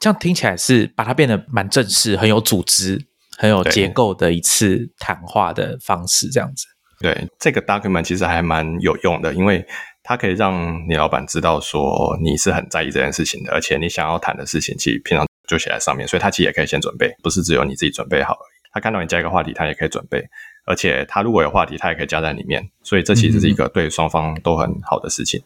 Speaker 1: 这样听起来是把它变得蛮正式、很有组织、很有结构的一次谈话的方式。这样子，
Speaker 2: 对这个 document 其实还蛮有用的，因为它可以让你老板知道说你是很在意这件事情的，而且你想要谈的事情，其实平常。就写在上面，所以他其实也可以先准备，不是只有你自己准备好而已。他看到你加一个话题，他也可以准备，而且他如果有话题，他也可以加在里面。所以这其实是一个对双方都很好的事情。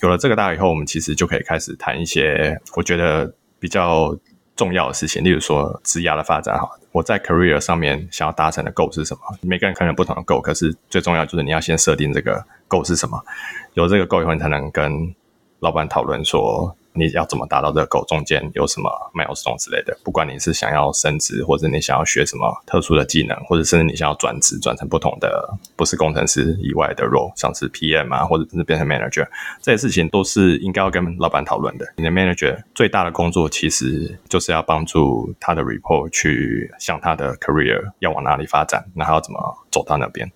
Speaker 2: 有了这个大以后，我们其实就可以开始谈一些我觉得比较重要的事情，例如说职涯的发展。哈，我在 career 上面想要达成的 goal 是什么？每个人可能有不同的 goal，可是最重要就是你要先设定这个 goal 是什么。有这个 goal 以后，你才能跟老板讨论说。你要怎么达到这个狗中间有什么 milestone 之类的？不管你是想要升职，或者你想要学什么特殊的技能，或者甚至你想要转职，转成不同的不是工程师以外的 role，像是 PM 啊，或者是变成 manager，这些事情都是应该要跟老板讨论的。你的 manager 最大的工作其实就是要帮助他的 report 去向他的 career 要往哪里发展，然后要怎么走到那边。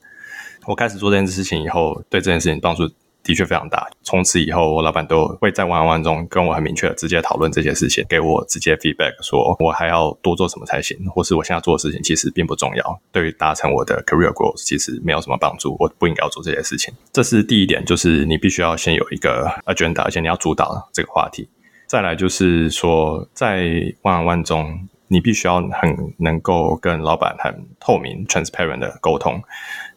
Speaker 2: 我开始做这件事情以后，对这件事情帮助。的确非常大。从此以后，我老板都会在玩玩中跟我很明确直接讨论这些事情，给我直接 feedback，说我还要多做什么才行，或是我现在做的事情其实并不重要，对于达成我的 career growth 其实没有什么帮助，我不应该要做这些事情。这是第一点，就是你必须要先有一个 agenda，而且你要主导这个话题。再来就是说，在玩玩中，你必须要很能够跟老板很透明、transparent 的沟通。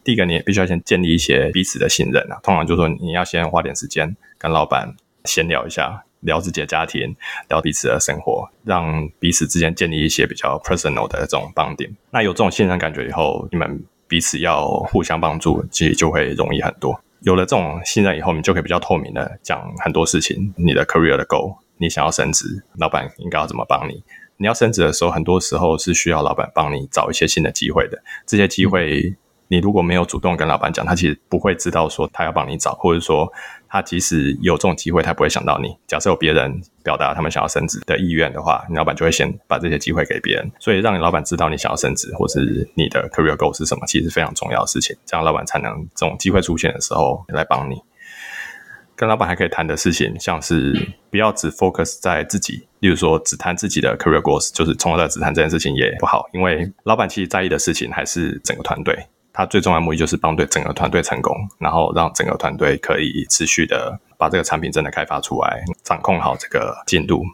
Speaker 2: 第一个，你也必须要先建立一些彼此的信任啊。通常就是说，你要先花点时间跟老板闲聊一下，聊自己的家庭，聊彼此的生活，让彼此之间建立一些比较 personal 的这种绑定。那有这种信任感觉以后，你们彼此要互相帮助，其实就会容易很多。有了这种信任以后，你就可以比较透明的讲很多事情。你的 career 的 goal，你想要升职，老板应该要怎么帮你？你要升职的时候，很多时候是需要老板帮你找一些新的机会的。这些机会，你如果没有主动跟老板讲，他其实不会知道说他要帮你找，或者说他即使有这种机会，他不会想到你。假设有别人表达他们想要升职的意愿的话，你老板就会先把这些机会给别人。所以让你老板知道你想要升职，或是你的 career goal 是什么，其实非常重要的事情。这样老板才能这种机会出现的时候来帮你。跟老板还可以谈的事情，像是不要只 focus 在自己，例如说只谈自己的 career goals，就是从头到只谈这件事情也不好，因为老板其实在意的事情还是整个团队，他最重要的目的就是帮对整个团队成功，然后让整个团队可以持续的把这个产品真的开发出来，掌控好这个进度。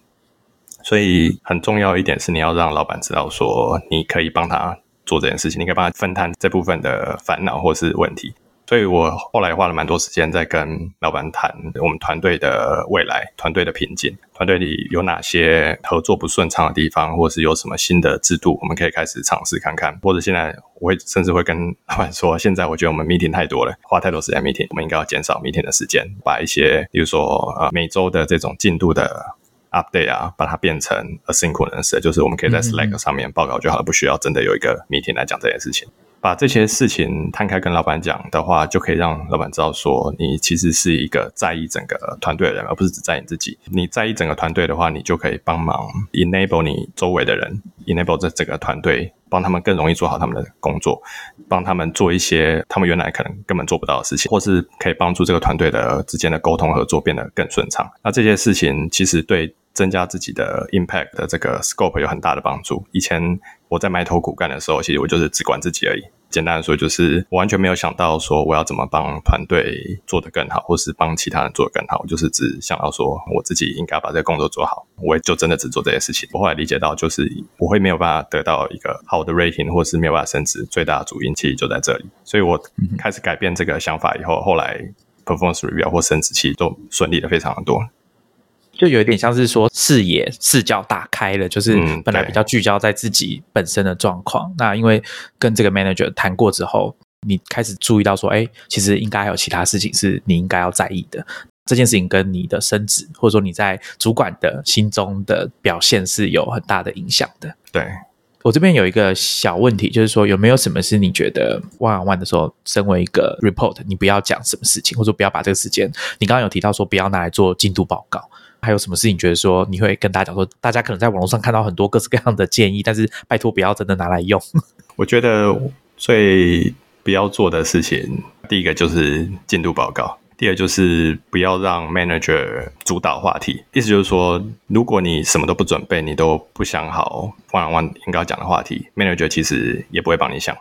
Speaker 2: 所以很重要一点是，你要让老板知道说，你可以帮他做这件事情，你可以帮他分摊这部分的烦恼或是问题。所以我后来花了蛮多时间在跟老板谈我们团队的未来、团队的瓶颈、团队里有哪些合作不顺畅的地方，或是有什么新的制度，我们可以开始尝试看看。或者现在我会甚至会跟老板说，现在我觉得我们 meeting 太多了，花太多时间 meeting，我们应该要减少 meeting 的时间，把一些比如说呃每周的这种进度的 update 啊，把它变成 asynchronous，就是我们可以在 Slack 上面报告就好了，不需要真的有一个 meeting 来讲这件事情。把这些事情摊开跟老板讲的话，就可以让老板知道说，你其实是一个在意整个团队的人，而不是只在意自己。你在意整个团队的话，你就可以帮忙 enable 你周围的人，enable 这整个团队，帮他们更容易做好他们的工作，帮他们做一些他们原来可能根本做不到的事情，或是可以帮助这个团队的之间的沟通合作变得更顺畅。那这些事情其实对增加自己的 impact 的这个 scope 有很大的帮助。以前我在埋头苦干的时候，其实我就是只管自己而已。简单的说，就是我完全没有想到说我要怎么帮团队做得更好，或是帮其他人做得更好。我就是只想到说我自己应该把这个工作做好，我也就真的只做这些事情。我后来理解到，就是我会没有办法得到一个好的 rating，或是没有办法升职，最大的主因其实就在这里。所以我开始改变这个想法以后，后来 performance review 或升职期都顺利的非常的多。
Speaker 1: 就有一点像是说视野视角打开了，就是本来比较聚焦在自己本身的状况，那因为跟这个 manager 谈过之后，你开始注意到说，哎，其实应该还有其他事情是你应该要在意的。这件事情跟你的升职，或者说你在主管的心中的表现是有很大的影响的。
Speaker 2: 对
Speaker 1: 我这边有一个小问题，就是说有没有什么是你觉得 one on one 的时候，身为一个 report，你不要讲什么事情，或者说不要把这个时间，你刚刚有提到说不要拿来做进度报告。还有什么事情觉得说你会跟大家讲说，大家可能在网络上看到很多各式各样的建议，但是拜托不要真的拿来用。[LAUGHS]
Speaker 2: 我觉得最不要做的事情，第一个就是进度报告，第二就是不要让 manager 主导话题。意思就是说，如果你什么都不准备，你都不想好 one on one 应该要讲的话题，manager 其实也不会帮你想，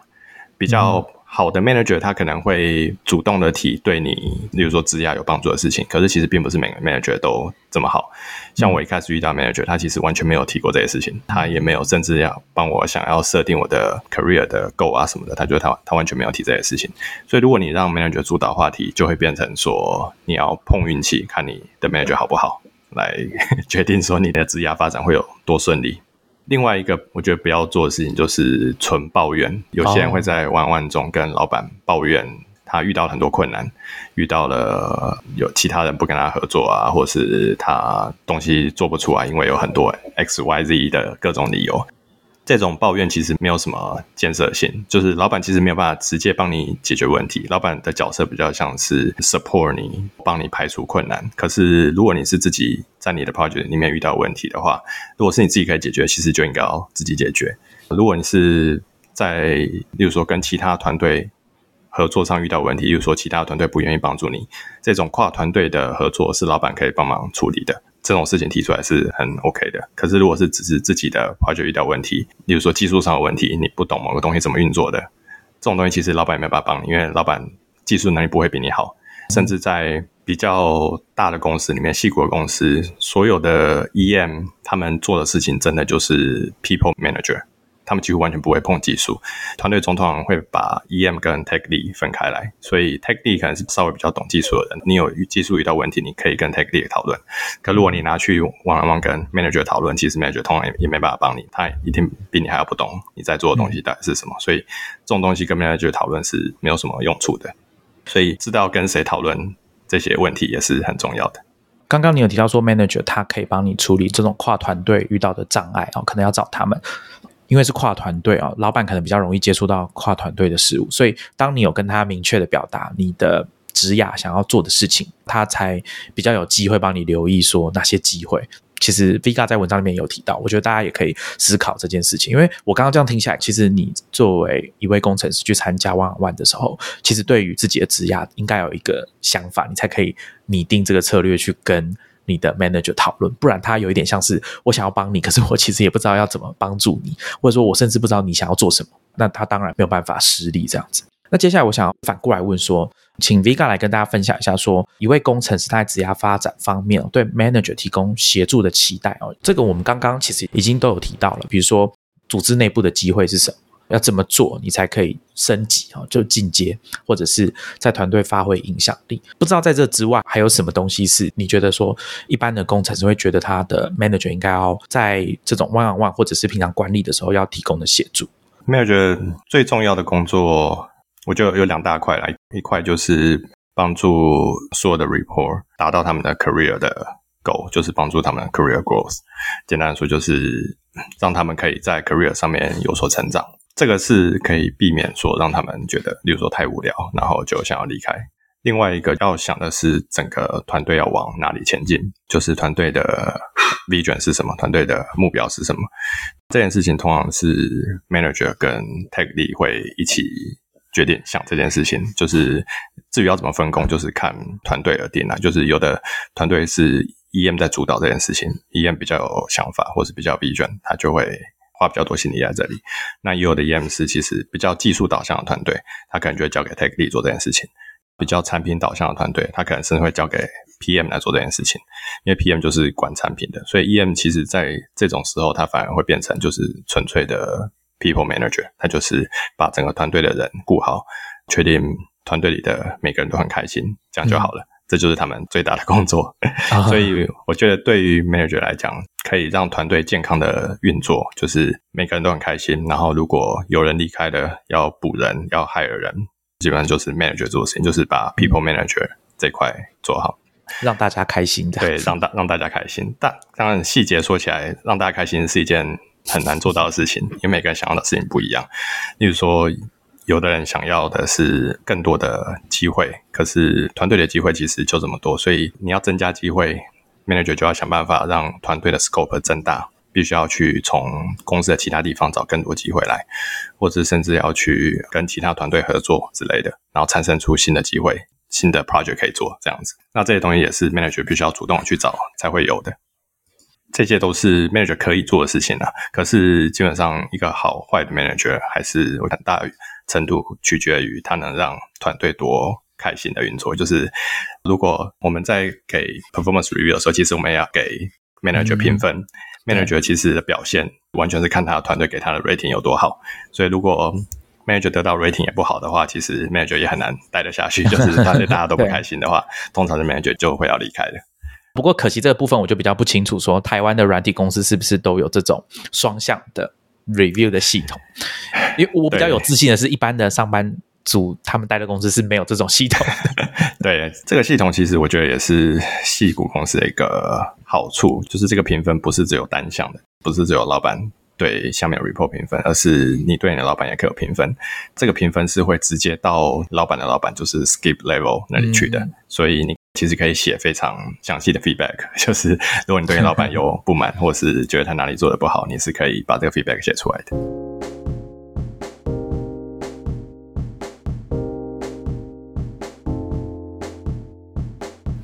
Speaker 2: 比较。好的 manager 他可能会主动的提对你，例如说质押有帮助的事情。可是其实并不是每个 manager 都这么好。像我一开始遇到 manager，他其实完全没有提过这些事情，他也没有甚至要帮我想要设定我的 career 的 goal 啊什么的，他觉得他他完全没有提这些事情。所以如果你让 manager 主导话题，就会变成说你要碰运气，看你的 manager 好不好，来 [LAUGHS] 决定说你的职涯发展会有多顺利。另外一个我觉得不要做的事情就是纯抱怨。有些人会在万万中跟老板抱怨，他遇到了很多困难，遇到了有其他人不跟他合作啊，或是他东西做不出来，因为有很多 X Y Z 的各种理由。这种抱怨其实没有什么建设性，就是老板其实没有办法直接帮你解决问题。老板的角色比较像是 support 你，帮你排除困难。可是如果你是自己在你的 project 里面遇到问题的话，如果是你自己可以解决，其实就应该要自己解决。如果你是在，例如说跟其他团队合作上遇到问题，例如说其他团队不愿意帮助你，这种跨团队的合作是老板可以帮忙处理的。这种事情提出来是很 OK 的，可是如果是只是自己的发觉遇到问题，例如说技术上有问题，你不懂某个东西怎么运作的，这种东西其实老板也没办法帮你，因为老板技术能力不会比你好，甚至在比较大的公司里面，细股的公司，所有的 EM 他们做的事情真的就是 people manager。他们几乎完全不会碰技术，团队中通常会把 EM 跟 Tech Lead 分开来，所以 Tech Lead 可能是稍微比较懂技术的人。你有技术遇到问题，你可以跟 Tech Lead 讨论。可如果你拿去 One on One 跟 Manager 讨论，其实 Manager 通常也也没办法帮你，他一定比你还要不懂你在做的东西到底是什么。所以这种东西跟 Manager 讨论是没有什么用处的。所以知道跟谁讨论这些问题也是很重要的。
Speaker 1: 刚刚你有提到说，manager 他可以帮你处理这种跨团队遇到的障碍啊，可能要找他们，因为是跨团队啊，老板可能比较容易接触到跨团队的事物，所以当你有跟他明确的表达你的职雅想要做的事情，他才比较有机会帮你留意说哪些机会。其实 Vega 在文章里面有提到，我觉得大家也可以思考这件事情，因为我刚刚这样听起来，其实你作为一位工程师去参加 One One 的时候，其实对于自己的职涯应该有一个想法，你才可以拟定这个策略去跟你的 manager 讨论，不然他有一点像是我想要帮你，可是我其实也不知道要怎么帮助你，或者说我甚至不知道你想要做什么，那他当然没有办法施力这样子。那接下来我想要反过来问说，请 Vega 来跟大家分享一下，说一位工程师他在职业发展方面对 manager 提供协助的期待哦。这个我们刚刚其实已经都有提到了，比如说组织内部的机会是什么，要怎么做你才可以升级啊，就进阶，或者是在团队发挥影响力。不知道在这之外还有什么东西是你觉得说一般的工程师会觉得他的 manager 应该要在这种 one on one 或者是平常管理的时候要提供的协助。
Speaker 2: manager 最重要的工作。我就有两大块来，一块就是帮助所有的 report 达到他们的 career 的 goal，就是帮助他们 career growth。简单来说，就是让他们可以在 career 上面有所成长。这个是可以避免说让他们觉得，例如说太无聊，然后就想要离开。另外一个要想的是，整个团队要往哪里前进，就是团队的 vision 是什么，团队的目标是什么。这件事情通常是 manager 跟 tech lead 会一起。决定想这件事情，就是至于要怎么分工，就是看团队而定了。就是有的团队是 EM 在主导这件事情，EM 比较有想法，或是比较 vision，他就会花比较多心力在这里。那也有的 EM 是其实比较技术导向的团队，他可能就会交给 Tech Lead 做这件事情。比较产品导向的团队，他可能甚至会交给 PM 来做这件事情，因为 PM 就是管产品的，所以 EM 其实在这种时候，他反而会变成就是纯粹的。People manager，他就是把整个团队的人顾好，确定团队里的每个人都很开心，这样就好了。这就是他们最大的工作。[LAUGHS] 所以我觉得，对于 manager 来讲，可以让团队健康的运作，就是每个人都很开心。然后，如果有人离开了，要补人，要 hire 人，基本上就是 manager 做的事情，就是把 people manager 这块做好，
Speaker 1: 让大家开心。
Speaker 2: 对，让大让大家开心。但当然，细节说起来，让大家开心是一件。很难做到的事情，因为每个人想要的事情不一样。例如说，有的人想要的是更多的机会，可是团队的机会其实就这么多，所以你要增加机会，manager 就要想办法让团队的 scope 增大，必须要去从公司的其他地方找更多机会来，或者甚至要去跟其他团队合作之类的，然后产生出新的机会、新的 project 可以做这样子。那这些东西也是 manager 必须要主动去找才会有的。这些都是 manager 可以做的事情啊。可是基本上一个好坏的 manager 还是很大程度取决于它能让团队多开心的运作。就是如果我们在给 performance review 的时候，其实我们也要给 manager 评分。manager 其实的表现完全是看他的团队给他的 rating 有多好。所以如果 manager 得到 rating 也不好的话，其实 manager 也很难待得下去。就是团队大家都不开心的话，[LAUGHS] 通常是 manager 就会要离开的。
Speaker 1: 不过可惜这个部分我就比较不清楚，说台湾的软体公司是不是都有这种双向的 review 的系统？因为我比较有自信的是，一般的上班族他们待的公司是没有这种系统的。[LAUGHS]
Speaker 2: 对，这个系统其实我觉得也是戏股公司的一个好处，就是这个评分不是只有单向的，不是只有老板对下面 report 评分，而是你对你的老板也可以有评分。这个评分是会直接到老板的老板，就是 skip level 那里去的，所以你。其实可以写非常详细的 feedback，[LAUGHS] 就是如果你对你老板有不满，或是觉得他哪里做的不好，你是可以把这个 feedback 写出来的。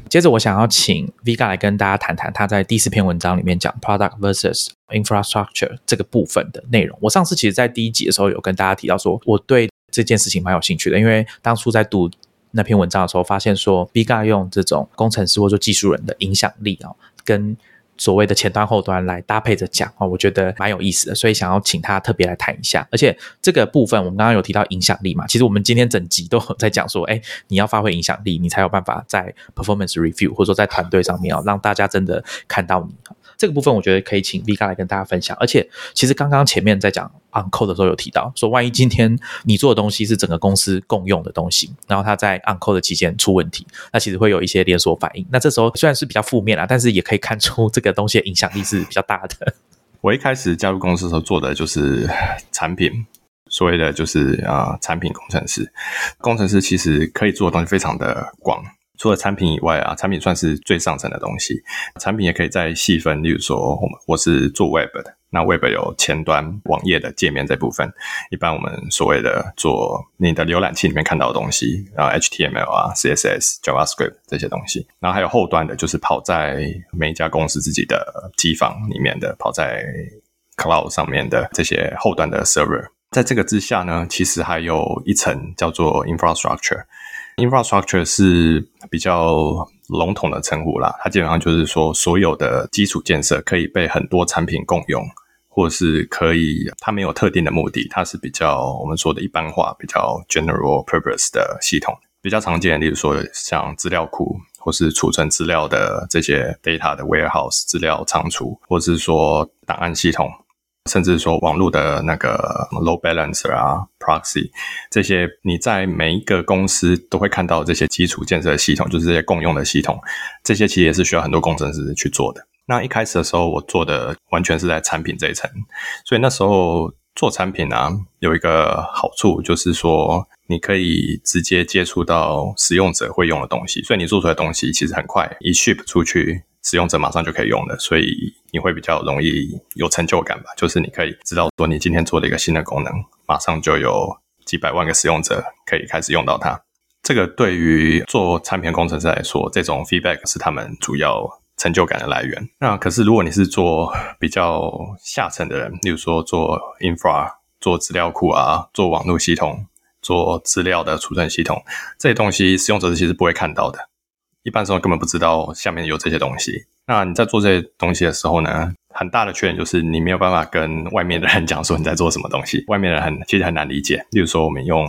Speaker 1: 接着，我想要请 Vega 来跟大家谈谈他在第四篇文章里面讲 product versus infrastructure 这个部分的内容。我上次其实，在第一集的时候有跟大家提到说，我对这件事情蛮有兴趣的，因为当初在读。那篇文章的时候，发现说 b i g a 用这种工程师或者技术人的影响力啊，跟所谓的前端后端来搭配着讲啊，我觉得蛮有意思的，所以想要请他特别来谈一下。而且这个部分我们刚刚有提到影响力嘛，其实我们今天整集都在讲说，哎，你要发挥影响力，你才有办法在 performance review 或者说在团队上面啊，让大家真的看到你。这个部分我觉得可以请 Vika 来跟大家分享。而且，其实刚刚前面在讲 Uncode 的时候有提到，说万一今天你做的东西是整个公司共用的东西，然后它在 Uncode 的期间出问题，那其实会有一些连锁反应。那这时候虽然是比较负面啊，但是也可以看出这个东西的影响力是比较大的。[LAUGHS]
Speaker 2: 我一开始加入公司的时候做的就是产品。所谓的就是啊，产品工程师，工程师其实可以做的东西非常的广。除了产品以外啊，产品算是最上层的东西。产品也可以再细分，例如说，我们我是做 Web 的，那 Web 有前端网页的界面这部分。一般我们所谓的做你的浏览器里面看到的东西然后，HTML 啊、CSS、JavaScript 这些东西。然后还有后端的，就是跑在每一家公司自己的机房里面的，跑在 Cloud 上面的这些后端的 Server。在这个之下呢，其实还有一层叫做 infrastructure。Infrastructure 是比较笼统的称呼啦，它基本上就是说所有的基础建设可以被很多产品共用，或是可以它没有特定的目的，它是比较我们说的一般化、比较 general purpose 的系统。比较常见，例如说像资料库或是储存资料的这些 data 的 warehouse 资料仓储，或是说档案系统。甚至说网络的那个 load balancer 啊，proxy 这些，你在每一个公司都会看到这些基础建设系统，就是这些共用的系统。这些其实也是需要很多工程师去做的。那一开始的时候，我做的完全是在产品这一层，所以那时候做产品啊，有一个好处就是说，你可以直接接触到使用者会用的东西，所以你做出来东西其实很快一 ship 出去。使用者马上就可以用了，所以你会比较容易有成就感吧？就是你可以知道说，你今天做了一个新的功能，马上就有几百万个使用者可以开始用到它。这个对于做产品工程师来说，这种 feedback 是他们主要成就感的来源。那可是如果你是做比较下层的人，例如说做 infra、做资料库啊、做网络系统、做资料的储存系统，这些东西使用者其实不会看到的。一般时候根本不知道下面有这些东西。那你在做这些东西的时候呢，很大的缺点就是你没有办法跟外面的人讲说你在做什么东西，外面的人很其实很难理解。例如说，我们用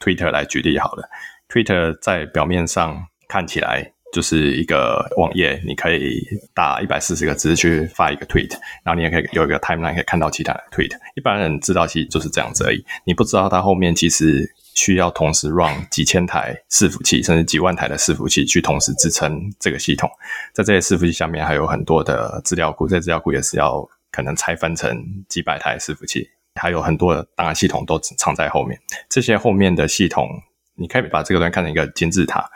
Speaker 2: Twitter 来举例好了，Twitter 在表面上看起来就是一个网页，你可以打一百四十个字去发一个 tweet，然后你也可以有一个 timeline 可以看到其他的 tweet。一般人知道其实就是这样子而已，你不知道它后面其实。需要同时 run 几千台伺服器，甚至几万台的伺服器去同时支撑这个系统。在这些伺服器下面还有很多的资料库，这资料库也是要可能拆分成几百台伺服器，还有很多的档案系统都藏在后面。这些后面的系统，你可以把这个端看成一个金字塔。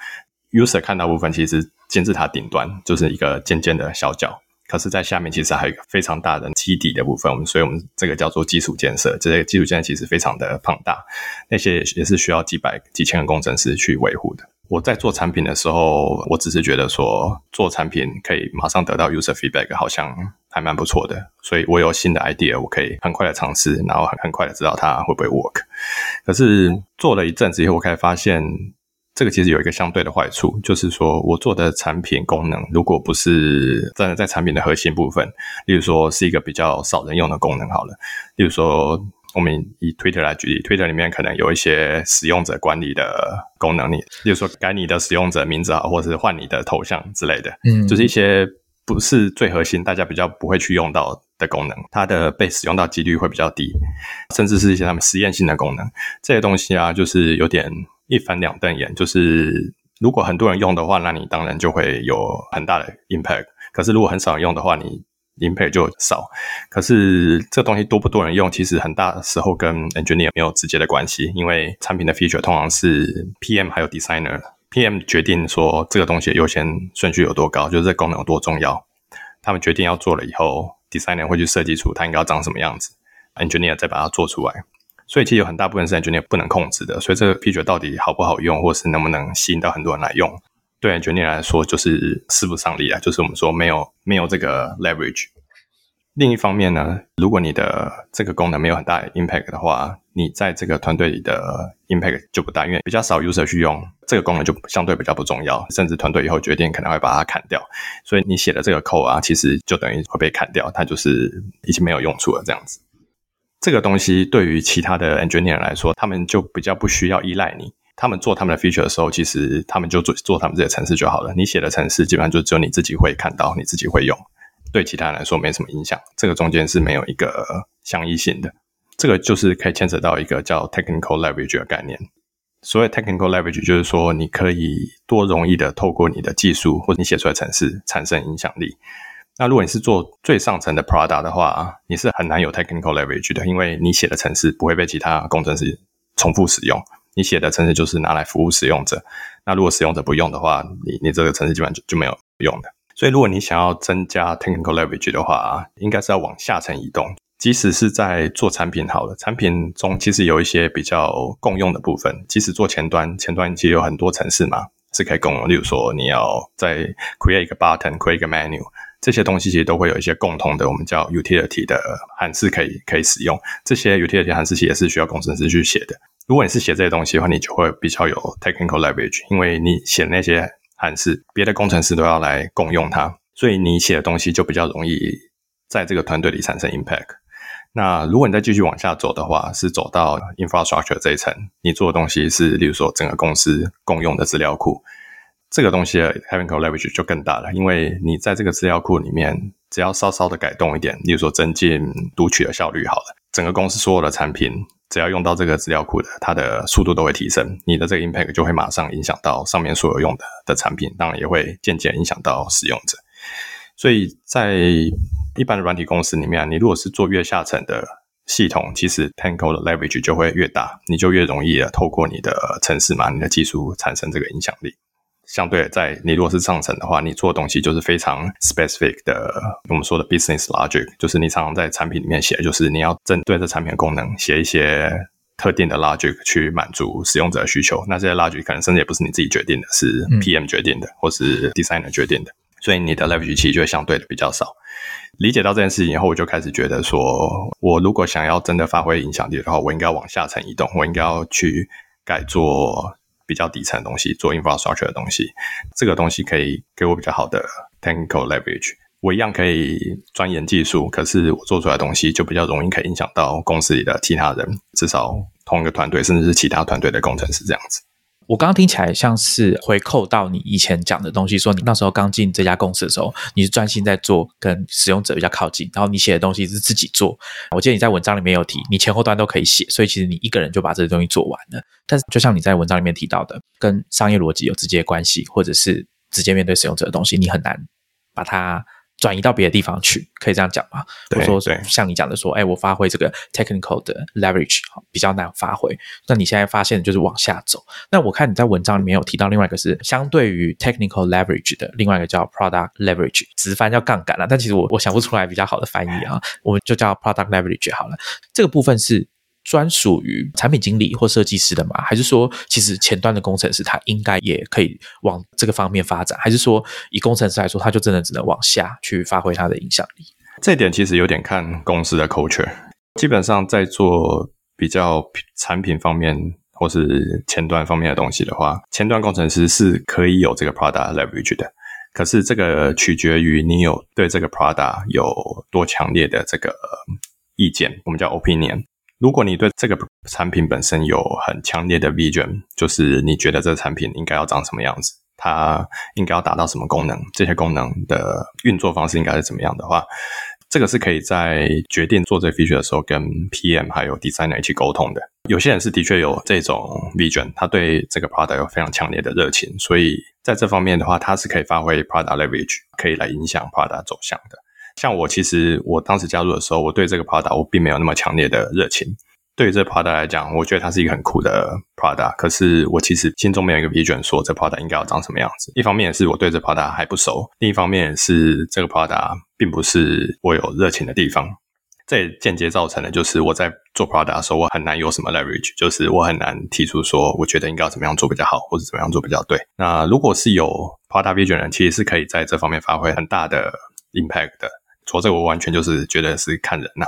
Speaker 2: user 看到部分，其实金字塔顶端就是一个尖尖的小角。可是，在下面其实还有一个非常大的基底的部分，我们所以我们这个叫做基础建设。这些基础建设其实非常的庞大，那些也是需要几百、几千个工程师去维护的。我在做产品的时候，我只是觉得说做产品可以马上得到 user feedback，好像还蛮不错的。所以我有新的 idea，我可以很快的尝试，然后很很快的知道它会不会 work。可是做了一阵子以后，我开始发现。这个其实有一个相对的坏处，就是说我做的产品功能，如果不是站在产品的核心部分，例如说是一个比较少人用的功能，好了，例如说我们以 Twitter 来举例，Twitter 里面可能有一些使用者管理的功能，你例如说改你的使用者名字啊，或者是换你的头像之类的，嗯，就是一些不是最核心，大家比较不会去用到的功能，它的被使用到几率会比较低，甚至是一些他们实验性的功能，这些东西啊，就是有点。一翻两瞪眼，就是如果很多人用的话，那你当然就会有很大的 impact。可是如果很少人用的话，你 impact 就少。可是这东西多不多人用，其实很大时候跟 engineer 没有直接的关系，因为产品的 feature 通常是 PM 还有 designer，PM 决定说这个东西优先顺序有多高，就是这功能有多重要。他们决定要做了以后，designer 会去设计出它应该要长什么样子，engineer 再把它做出来。所以其实有很大部分是 engineer 不能控制的，所以这个 feature 到底好不好用，或是能不能吸引到很多人来用，对 engineer 来说就是势不上力啊，就是我们说没有没有这个 leverage。另一方面呢，如果你的这个功能没有很大的 impact 的话，你在这个团队里的 impact 就不大，因为比较少 user 去用这个功能，就相对比较不重要，甚至团队以后决定可能会把它砍掉，所以你写的这个 code 啊，其实就等于会被砍掉，它就是已经没有用处了这样子。这个东西对于其他的 engineer 来说，他们就比较不需要依赖你。他们做他们的 feature 的时候，其实他们就做做他们这些程式就好了。你写的程式基本上就只有你自己会看到，你自己会用。对其他人来说没什么影响。这个中间是没有一个相依性的。这个就是可以牵扯到一个叫 technical leverage 的概念。所谓 technical leverage 就是说，你可以多容易的透过你的技术或者你写出来程式产生影响力。那如果你是做最上层的 product 的话，你是很难有 technical leverage 的，因为你写的程式不会被其他工程师重复使用。你写的程式就是拿来服务使用者。那如果使用者不用的话，你你这个程式基本上就就没有用的。所以如果你想要增加 technical leverage 的话，应该是要往下层移动。即使是在做产品好了，产品中其实有一些比较共用的部分。即使做前端，前端其实有很多程式嘛，是可以共用。例如说，你要在 create 一个 button，create 一个 menu，这些东西其实都会有一些共同的，我们叫 utility 的函式可以可以使用。这些 utility 函式其实也是需要工程师去写的。如果你是写这些东西的话，你就会比较有 technical leverage，因为你写那些函式，别的工程师都要来共用它，所以你写的东西就比较容易在这个团队里产生 impact。那如果你再继续往下走的话，是走到 infrastructure 这一层，你做的东西是，例如说整个公司共用的资料库，这个东西的 technical leverage 就更大了，因为你在这个资料库里面，只要稍稍的改动一点，例如说增进读取的效率，好了，整个公司所有的产品只要用到这个资料库的，它的速度都会提升，你的这个 impact 就会马上影响到上面所有用的的产品，当然也会渐渐影响到使用者，所以在一般的软体公司里面，你如果是做越下层的系统，其实 technical 的 leverage 就会越大，你就越容易透过你的城市嘛，你的技术产生这个影响力。相对在你如果是上层的话，你做的东西就是非常 specific 的，我们说的 business logic，就是你常常在产品里面写，就是你要针对这产品的功能写一些特定的 logic 去满足使用者的需求。那这些 logic 可能甚至也不是你自己决定的，是 PM 决定的，或是 designer 决定的，所以你的 leverage 其实就会相对的比较少。理解到这件事情以后，我就开始觉得说，我如果想要真的发挥影响力的话，我应该往下层移动，我应该要去改做比较底层的东西，做 infrastructure 的东西。这个东西可以给我比较好的 technical leverage。我一样可以钻研技术，可是我做出来的东西就比较容易可以影响到公司里的其他人，至少同一个团队，甚至是其他团队的工程师这样子。
Speaker 1: 我刚刚听起来像是回扣到你以前讲的东西，说你那时候刚进这家公司的时候，你是专心在做跟使用者比较靠近，然后你写的东西是自己做。我记得你在文章里面有提，你前后端都可以写，所以其实你一个人就把这些东西做完了。但是就像你在文章里面提到的，跟商业逻辑有直接关系，或者是直接面对使用者的东西，你很难把它。转移到别的地方去，可以这样讲吗？
Speaker 2: 我
Speaker 1: 说像你讲的说，哎，我发挥这个 technical 的 leverage 比较难发挥。那你现在发现就是往下走。那我看你在文章里面有提到另外一个是相对于 technical leverage 的另外一个叫 product leverage，直翻叫杠杆了。但其实我我想不出来比较好的翻译啊，我们就叫 product leverage 好了。这个部分是。专属于产品经理或设计师的嘛？还是说，其实前端的工程师他应该也可以往这个方面发展？还是说，以工程师来说，他就真的只能往下去发挥他的影响力？
Speaker 2: 这一点其实有点看公司的 culture。基本上在做比较产品方面或是前端方面的东西的话，前端工程师是可以有这个 product leverage 的。可是这个取决于你有对这个 product 有多强烈的这个意见，我们叫 opinion。如果你对这个产品本身有很强烈的 vision，就是你觉得这个产品应该要长什么样子，它应该要达到什么功能，这些功能的运作方式应该是怎么样的话，这个是可以在决定做这 feature 的时候跟 PM 还有 designer 一起沟通的。有些人是的确有这种 vision，他对这个 product 有非常强烈的热情，所以在这方面的话，他是可以发挥 product leverage，可以来影响 product 走向的。像我其实我当时加入的时候，我对这个 prada 我并没有那么强烈的热情。对于这 prada 来讲，我觉得它是一个很酷的 prada。可是我其实心中没有一个 vision 说这 prada 应该要长什么样子。一方面是我对这 prada 还不熟，另一方面是这个 prada 并不是我有热情的地方。这也间接造成的就是我在做 prada 的时候，我很难有什么 leverage，就是我很难提出说我觉得应该要怎么样做比较好，或者怎么样做比较对。那如果是有 prada vision 的人，其实是可以在这方面发挥很大的 impact 的。做这个我完全就是觉得是看人呐。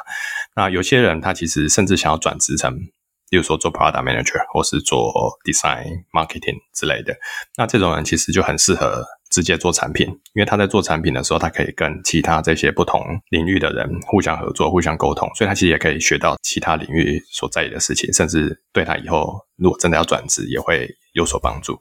Speaker 2: 那有些人他其实甚至想要转职成，比如说做 product manager 或是做 design marketing 之类的。那这种人其实就很适合直接做产品，因为他在做产品的时候，他可以跟其他这些不同领域的人互相合作、互相沟通，所以他其实也可以学到其他领域所在意的事情，甚至对他以后如果真的要转职也会有所帮助。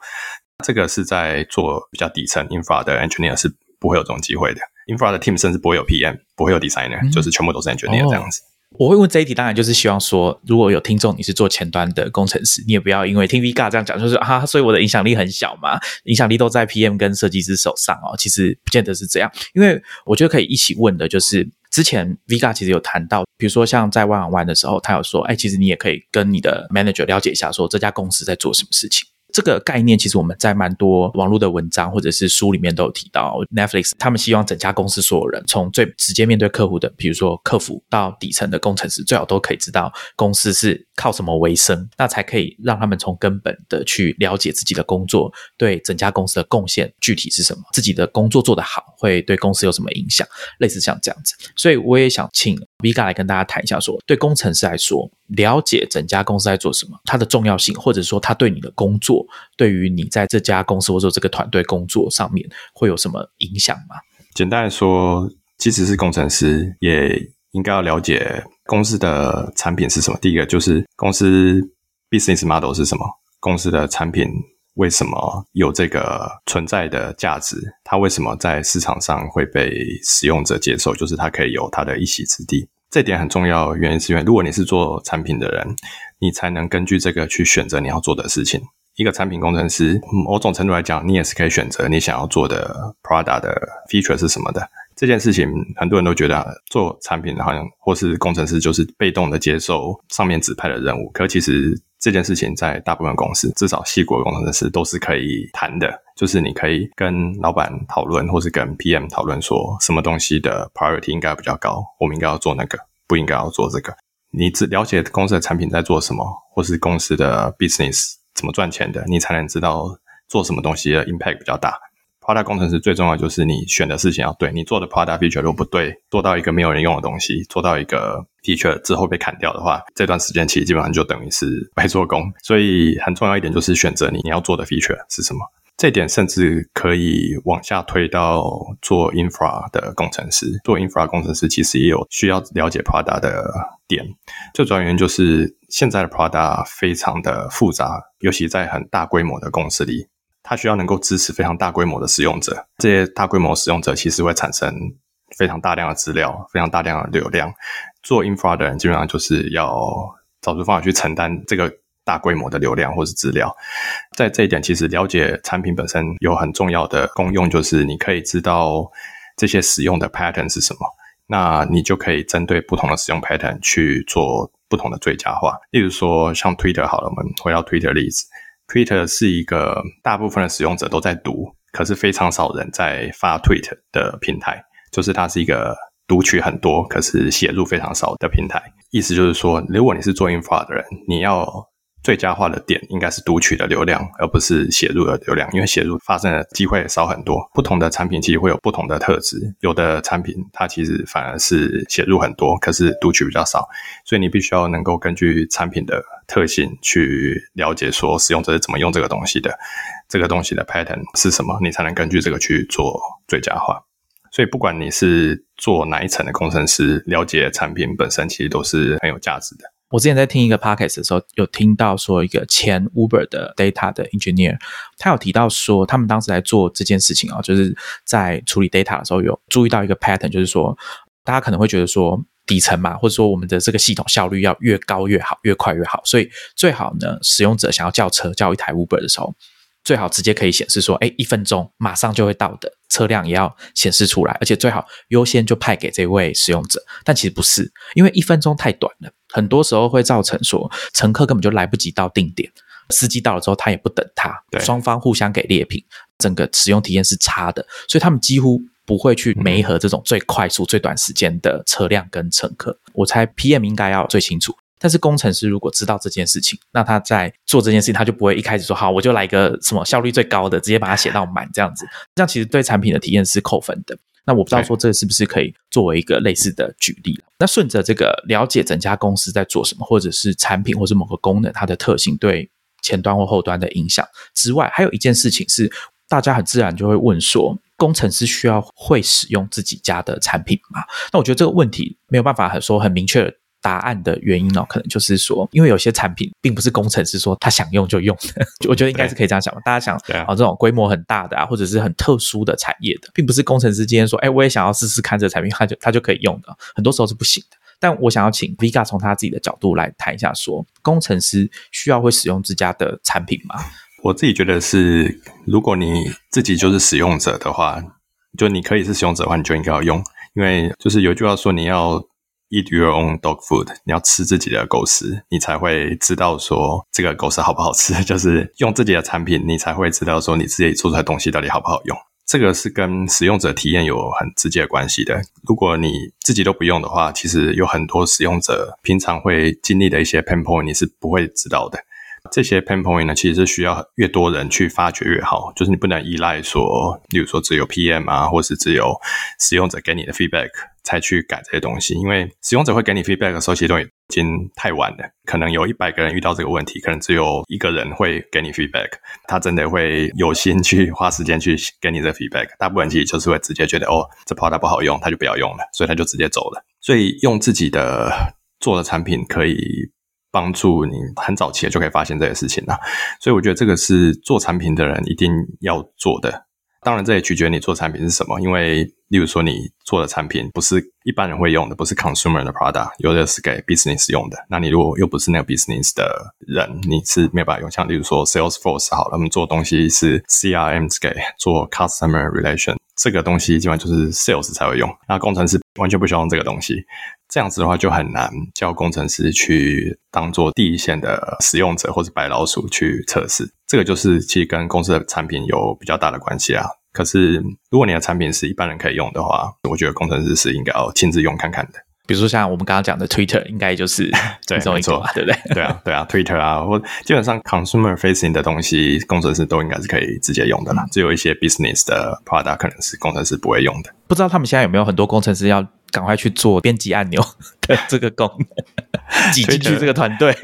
Speaker 2: 这个是在做比较底层 infra 的 engineer 是不会有这种机会的。Infra 的 team 甚至不会有 PM，不会有 designer，、就是全部都是 engineer 这样子。
Speaker 1: 我会问这一题，当然就是希望说，如果有听众你是做前端的工程师，你也不要因为听 V 嘎这样讲，就是啊，所以我的影响力很小嘛，影响力都在 PM 跟设计师手上哦。其实不见得是这样，因为我觉得可以一起问的就是，之前 V 嘎其实有谈到，比如说像在万玩的时候，他有说，哎，其实你也可以跟你的 manager 了解一下，说这家公司在做什么事情。这个概念其实我们在蛮多网络的文章或者是书里面都有提到。Netflix 他们希望整家公司所有人，从最直接面对客户的，比如说客服到底层的工程师，最好都可以知道公司是靠什么为生，那才可以让他们从根本的去了解自己的工作对整家公司的贡献具体是什么，自己的工作做得好会对公司有什么影响，类似像这样子。所以我也想请 Vega 来跟大家谈一下说对工程师来说，了解整家公司在做什么，它的重要性，或者说它对你的工作，对于你在这家公司或者这个团队工作上面会有什么影响吗？
Speaker 2: 简单来说，即使是工程师，也应该要了解公司的产品是什么。第一个就是公司 business model 是什么，公司的产品为什么有这个存在的价值，它为什么在市场上会被使用者接受，就是它可以有它的一席之地。这点很重要，原因是因为如果你是做产品的人，你才能根据这个去选择你要做的事情。一个产品工程师，某种程度来讲，你也是可以选择你想要做的 Prada 的 feature 是什么的。这件事情，很多人都觉得做产品好像或是工程师就是被动的接受上面指派的任务。可其实这件事情在大部分公司，至少细国工程师都是可以谈的，就是你可以跟老板讨论，或是跟 PM 讨论，说什么东西的 priority 应该比较高，我们应该要做那个，不应该要做这个。你只了解公司的产品在做什么，或是公司的 business 怎么赚钱的，你才能知道做什么东西的 impact 比较大。Product 工程师最重要就是你选的事情要对，你做的 Product feature 如果不对，做到一个没有人用的东西，做到一个 feature 之后被砍掉的话，这段时间其实基本上就等于是白做工。所以很重要一点就是选择你你要做的 feature 是什么。这点甚至可以往下推到做 infra 的工程师。做 infra 工程师其实也有需要了解 Prada 的点。最主要原因就是现在的 Prada 非常的复杂，尤其在很大规模的公司里，它需要能够支持非常大规模的使用者。这些大规模使用者其实会产生非常大量的资料，非常大量的流量。做 infra 的人基本上就是要找出方法去承担这个。大规模的流量或是资料，在这一点，其实了解产品本身有很重要的功用，就是你可以知道这些使用的 pattern 是什么，那你就可以针对不同的使用 pattern 去做不同的最佳化。例如说，像 Twitter 好了，我们回到 Twitter 例子，Twitter 是一个大部分的使用者都在读，可是非常少人在发 tweet 的平台，就是它是一个读取很多，可是写入非常少的平台。意思就是说，如果你是做 infra 的人，你要最佳化的点应该是读取的流量，而不是写入的流量，因为写入发生的机会少很多。不同的产品其实会有不同的特质，有的产品它其实反而是写入很多，可是读取比较少，所以你必须要能够根据产品的特性去了解说使用者是怎么用这个东西的，这个东西的 pattern 是什么，你才能根据这个去做最佳化。所以不管你是做哪一层的工程师，了解产品本身其实都是很有价值的。
Speaker 1: 我之前在听一个 podcast 的时候，有听到说一个前 Uber 的 data 的 engineer，他有提到说，他们当时在做这件事情啊，就是在处理 data 的时候，有注意到一个 pattern，就是说，大家可能会觉得说，底层嘛，或者说我们的这个系统效率要越高越好，越快越好，所以最好呢，使用者想要叫车叫一台 Uber 的时候，最好直接可以显示说，哎，一分钟马上就会到的车辆也要显示出来，而且最好优先就派给这位使用者。但其实不是，因为一分钟太短了，很多时候会造成说乘客根本就来不及到定点，司机到了之后他也不等他，双方互相给劣品，整个使用体验是差的，所以他们几乎不会去媒合这种最快速、最短时间的车辆跟乘客。我猜 PM 应该要最清楚。但是工程师如果知道这件事情，那他在做这件事情，他就不会一开始说好，我就来一个什么效率最高的，直接把它写到满这样子。这样其实对产品的体验是扣分的。那我不知道说这是不是可以作为一个类似的举例。那顺着这个了解整家公司在做什么，或者是产品或者某个功能它的特性对前端或后端的影响之外，还有一件事情是大家很自然就会问说，工程师需要会使用自己家的产品吗？那我觉得这个问题没有办法很说很明确。答案的原因哦，可能就是说，因为有些产品并不是工程师说他想用就用的，[LAUGHS] 我觉得应该是可以这样想。大家想啊，这种规模很大的啊，或者是很特殊的产业的，并不是工程师今天说，哎，我也想要试试看这个产品，他就他就可以用的，很多时候是不行的。但我想要请 Vika 从他自己的角度来谈一下，说工程师需要会使用自家的产品吗？
Speaker 2: 我自己觉得是，如果你自己就是使用者的话，就你可以是使用者的话，你就应该要用，因为就是有句话说，你要 eat your own dog food，你要吃自己的狗食，你才会知道说这个狗食好不好吃。[LAUGHS] 就是用自己的产品，你才会知道说你自己做出来东西到底好不好用。这个是跟使用者体验有很直接的关系的。如果你自己都不用的话，其实有很多使用者平常会经历的一些 pain point，你是不会知道的。这些 pain point 呢，其实是需要越多人去发掘越好。就是你不能依赖说，例如说只有 PM 啊，或是只有使用者给你的 feedback 才去改这些东西。因为使用者会给你 feedback 的时候，其实都已经太晚了。可能有一百个人遇到这个问题，可能只有一个人会给你 feedback。他真的会有心去花时间去给你这 feedback。大部分其实就是会直接觉得，哦，这 product 不好用，他就不要用了，所以他就直接走了。所以用自己的做的产品可以。帮助你很早期就可以发现这些事情了，所以我觉得这个是做产品的人一定要做的。当然，这也取决于你做产品是什么，因为例如说你做的产品不是一般人会用的，不是 consumer 的 product，有的是给 business 用的。那你如果又不是那个 business 的人，你是没有办法用。像例如说 Salesforce 好了，我们做东西是 CRM 给做 customer relation，这个东西基本上就是 sales 才会用，那工程师完全不需要用这个东西。这样子的话就很难叫工程师去当做第一线的使用者或者白老鼠去测试，这个就是其实跟公司的产品有比较大的关系啊。可是如果你的产品是一般人可以用的话，我觉得工程师是应该要亲自用看看的。
Speaker 1: 比如说像我们刚刚讲的 Twitter，应该就是 [LAUGHS]
Speaker 2: 对，
Speaker 1: 没错，对不对？[LAUGHS]
Speaker 2: 对啊，对啊，Twitter 啊，或基本上 consumer facing 的东西，工程师都应该是可以直接用的啦。只有一些 business 的 product 可能是工程师不会用的。
Speaker 1: 不知道他们现在有没有很多工程师要赶快去做编辑按钮 [LAUGHS] 的这个功能，[LAUGHS] 挤进去这个团队。[LAUGHS]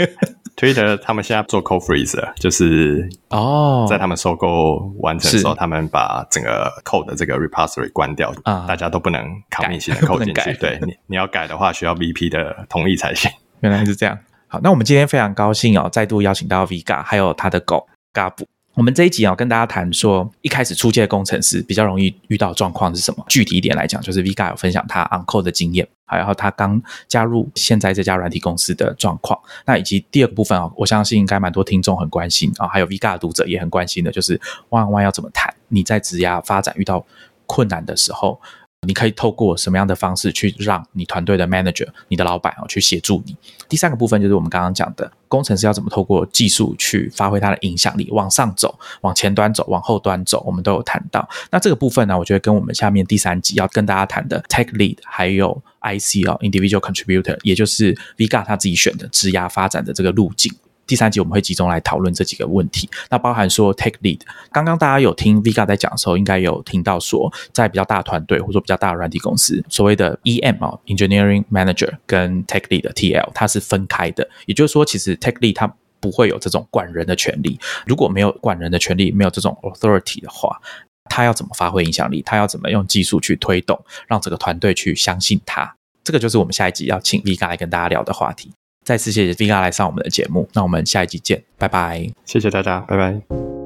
Speaker 2: Twitter 他们现在做 code freeze，就是
Speaker 1: 哦，
Speaker 2: 在他们收购完成的时候，他们把整个 code 的这个 repository 关掉，
Speaker 1: 啊，
Speaker 2: 大家都不能卡密新的 code 进去。对你，你要改的话，需要 VP 的同意才行。
Speaker 1: 原来是这样。好，那我们今天非常高兴哦，再度邀请到 Vega 还有他的狗 Gab。我们这一集啊，跟大家谈说，一开始初阶工程师比较容易遇到状况是什么？具体一点来讲，就是 Vega 有分享他 Uncle 的经验，还有他刚加入现在这家软体公司的状况。那以及第二个部分啊，我相信应该蛮多听众很关心啊，还有 Vega 的读者也很关心的，就是 One One 要怎么谈？你在职涯发展遇到困难的时候。你可以透过什么样的方式去让你团队的 manager、你的老板哦去协助你？第三个部分就是我们刚刚讲的，工程师要怎么透过技术去发挥他的影响力，往上走、往前端走、往后端走，我们都有谈到。那这个部分呢，我觉得跟我们下面第三集要跟大家谈的 tech lead 还有 IC 哦 individual contributor，也就是 Vega 他自己选的质押发展的这个路径。第三集我们会集中来讨论这几个问题，那包含说 take lead。刚刚大家有听 Vega 在讲的时候，应该有听到说，在比较大团队或者说比较大的软体公司，所谓的 EM 啊，engineering manager 跟 take lead TL，它是分开的。也就是说，其实 take lead 它不会有这种管人的权利。如果没有管人的权利，没有这种 authority 的话，他要怎么发挥影响力？他要怎么用技术去推动，让整个团队去相信他？这个就是我们下一集要请 Vega 来跟大家聊的话题。再次谢谢 Vega 来上我们的节目，那我们下一集见，拜拜。
Speaker 2: 谢谢大家，拜拜。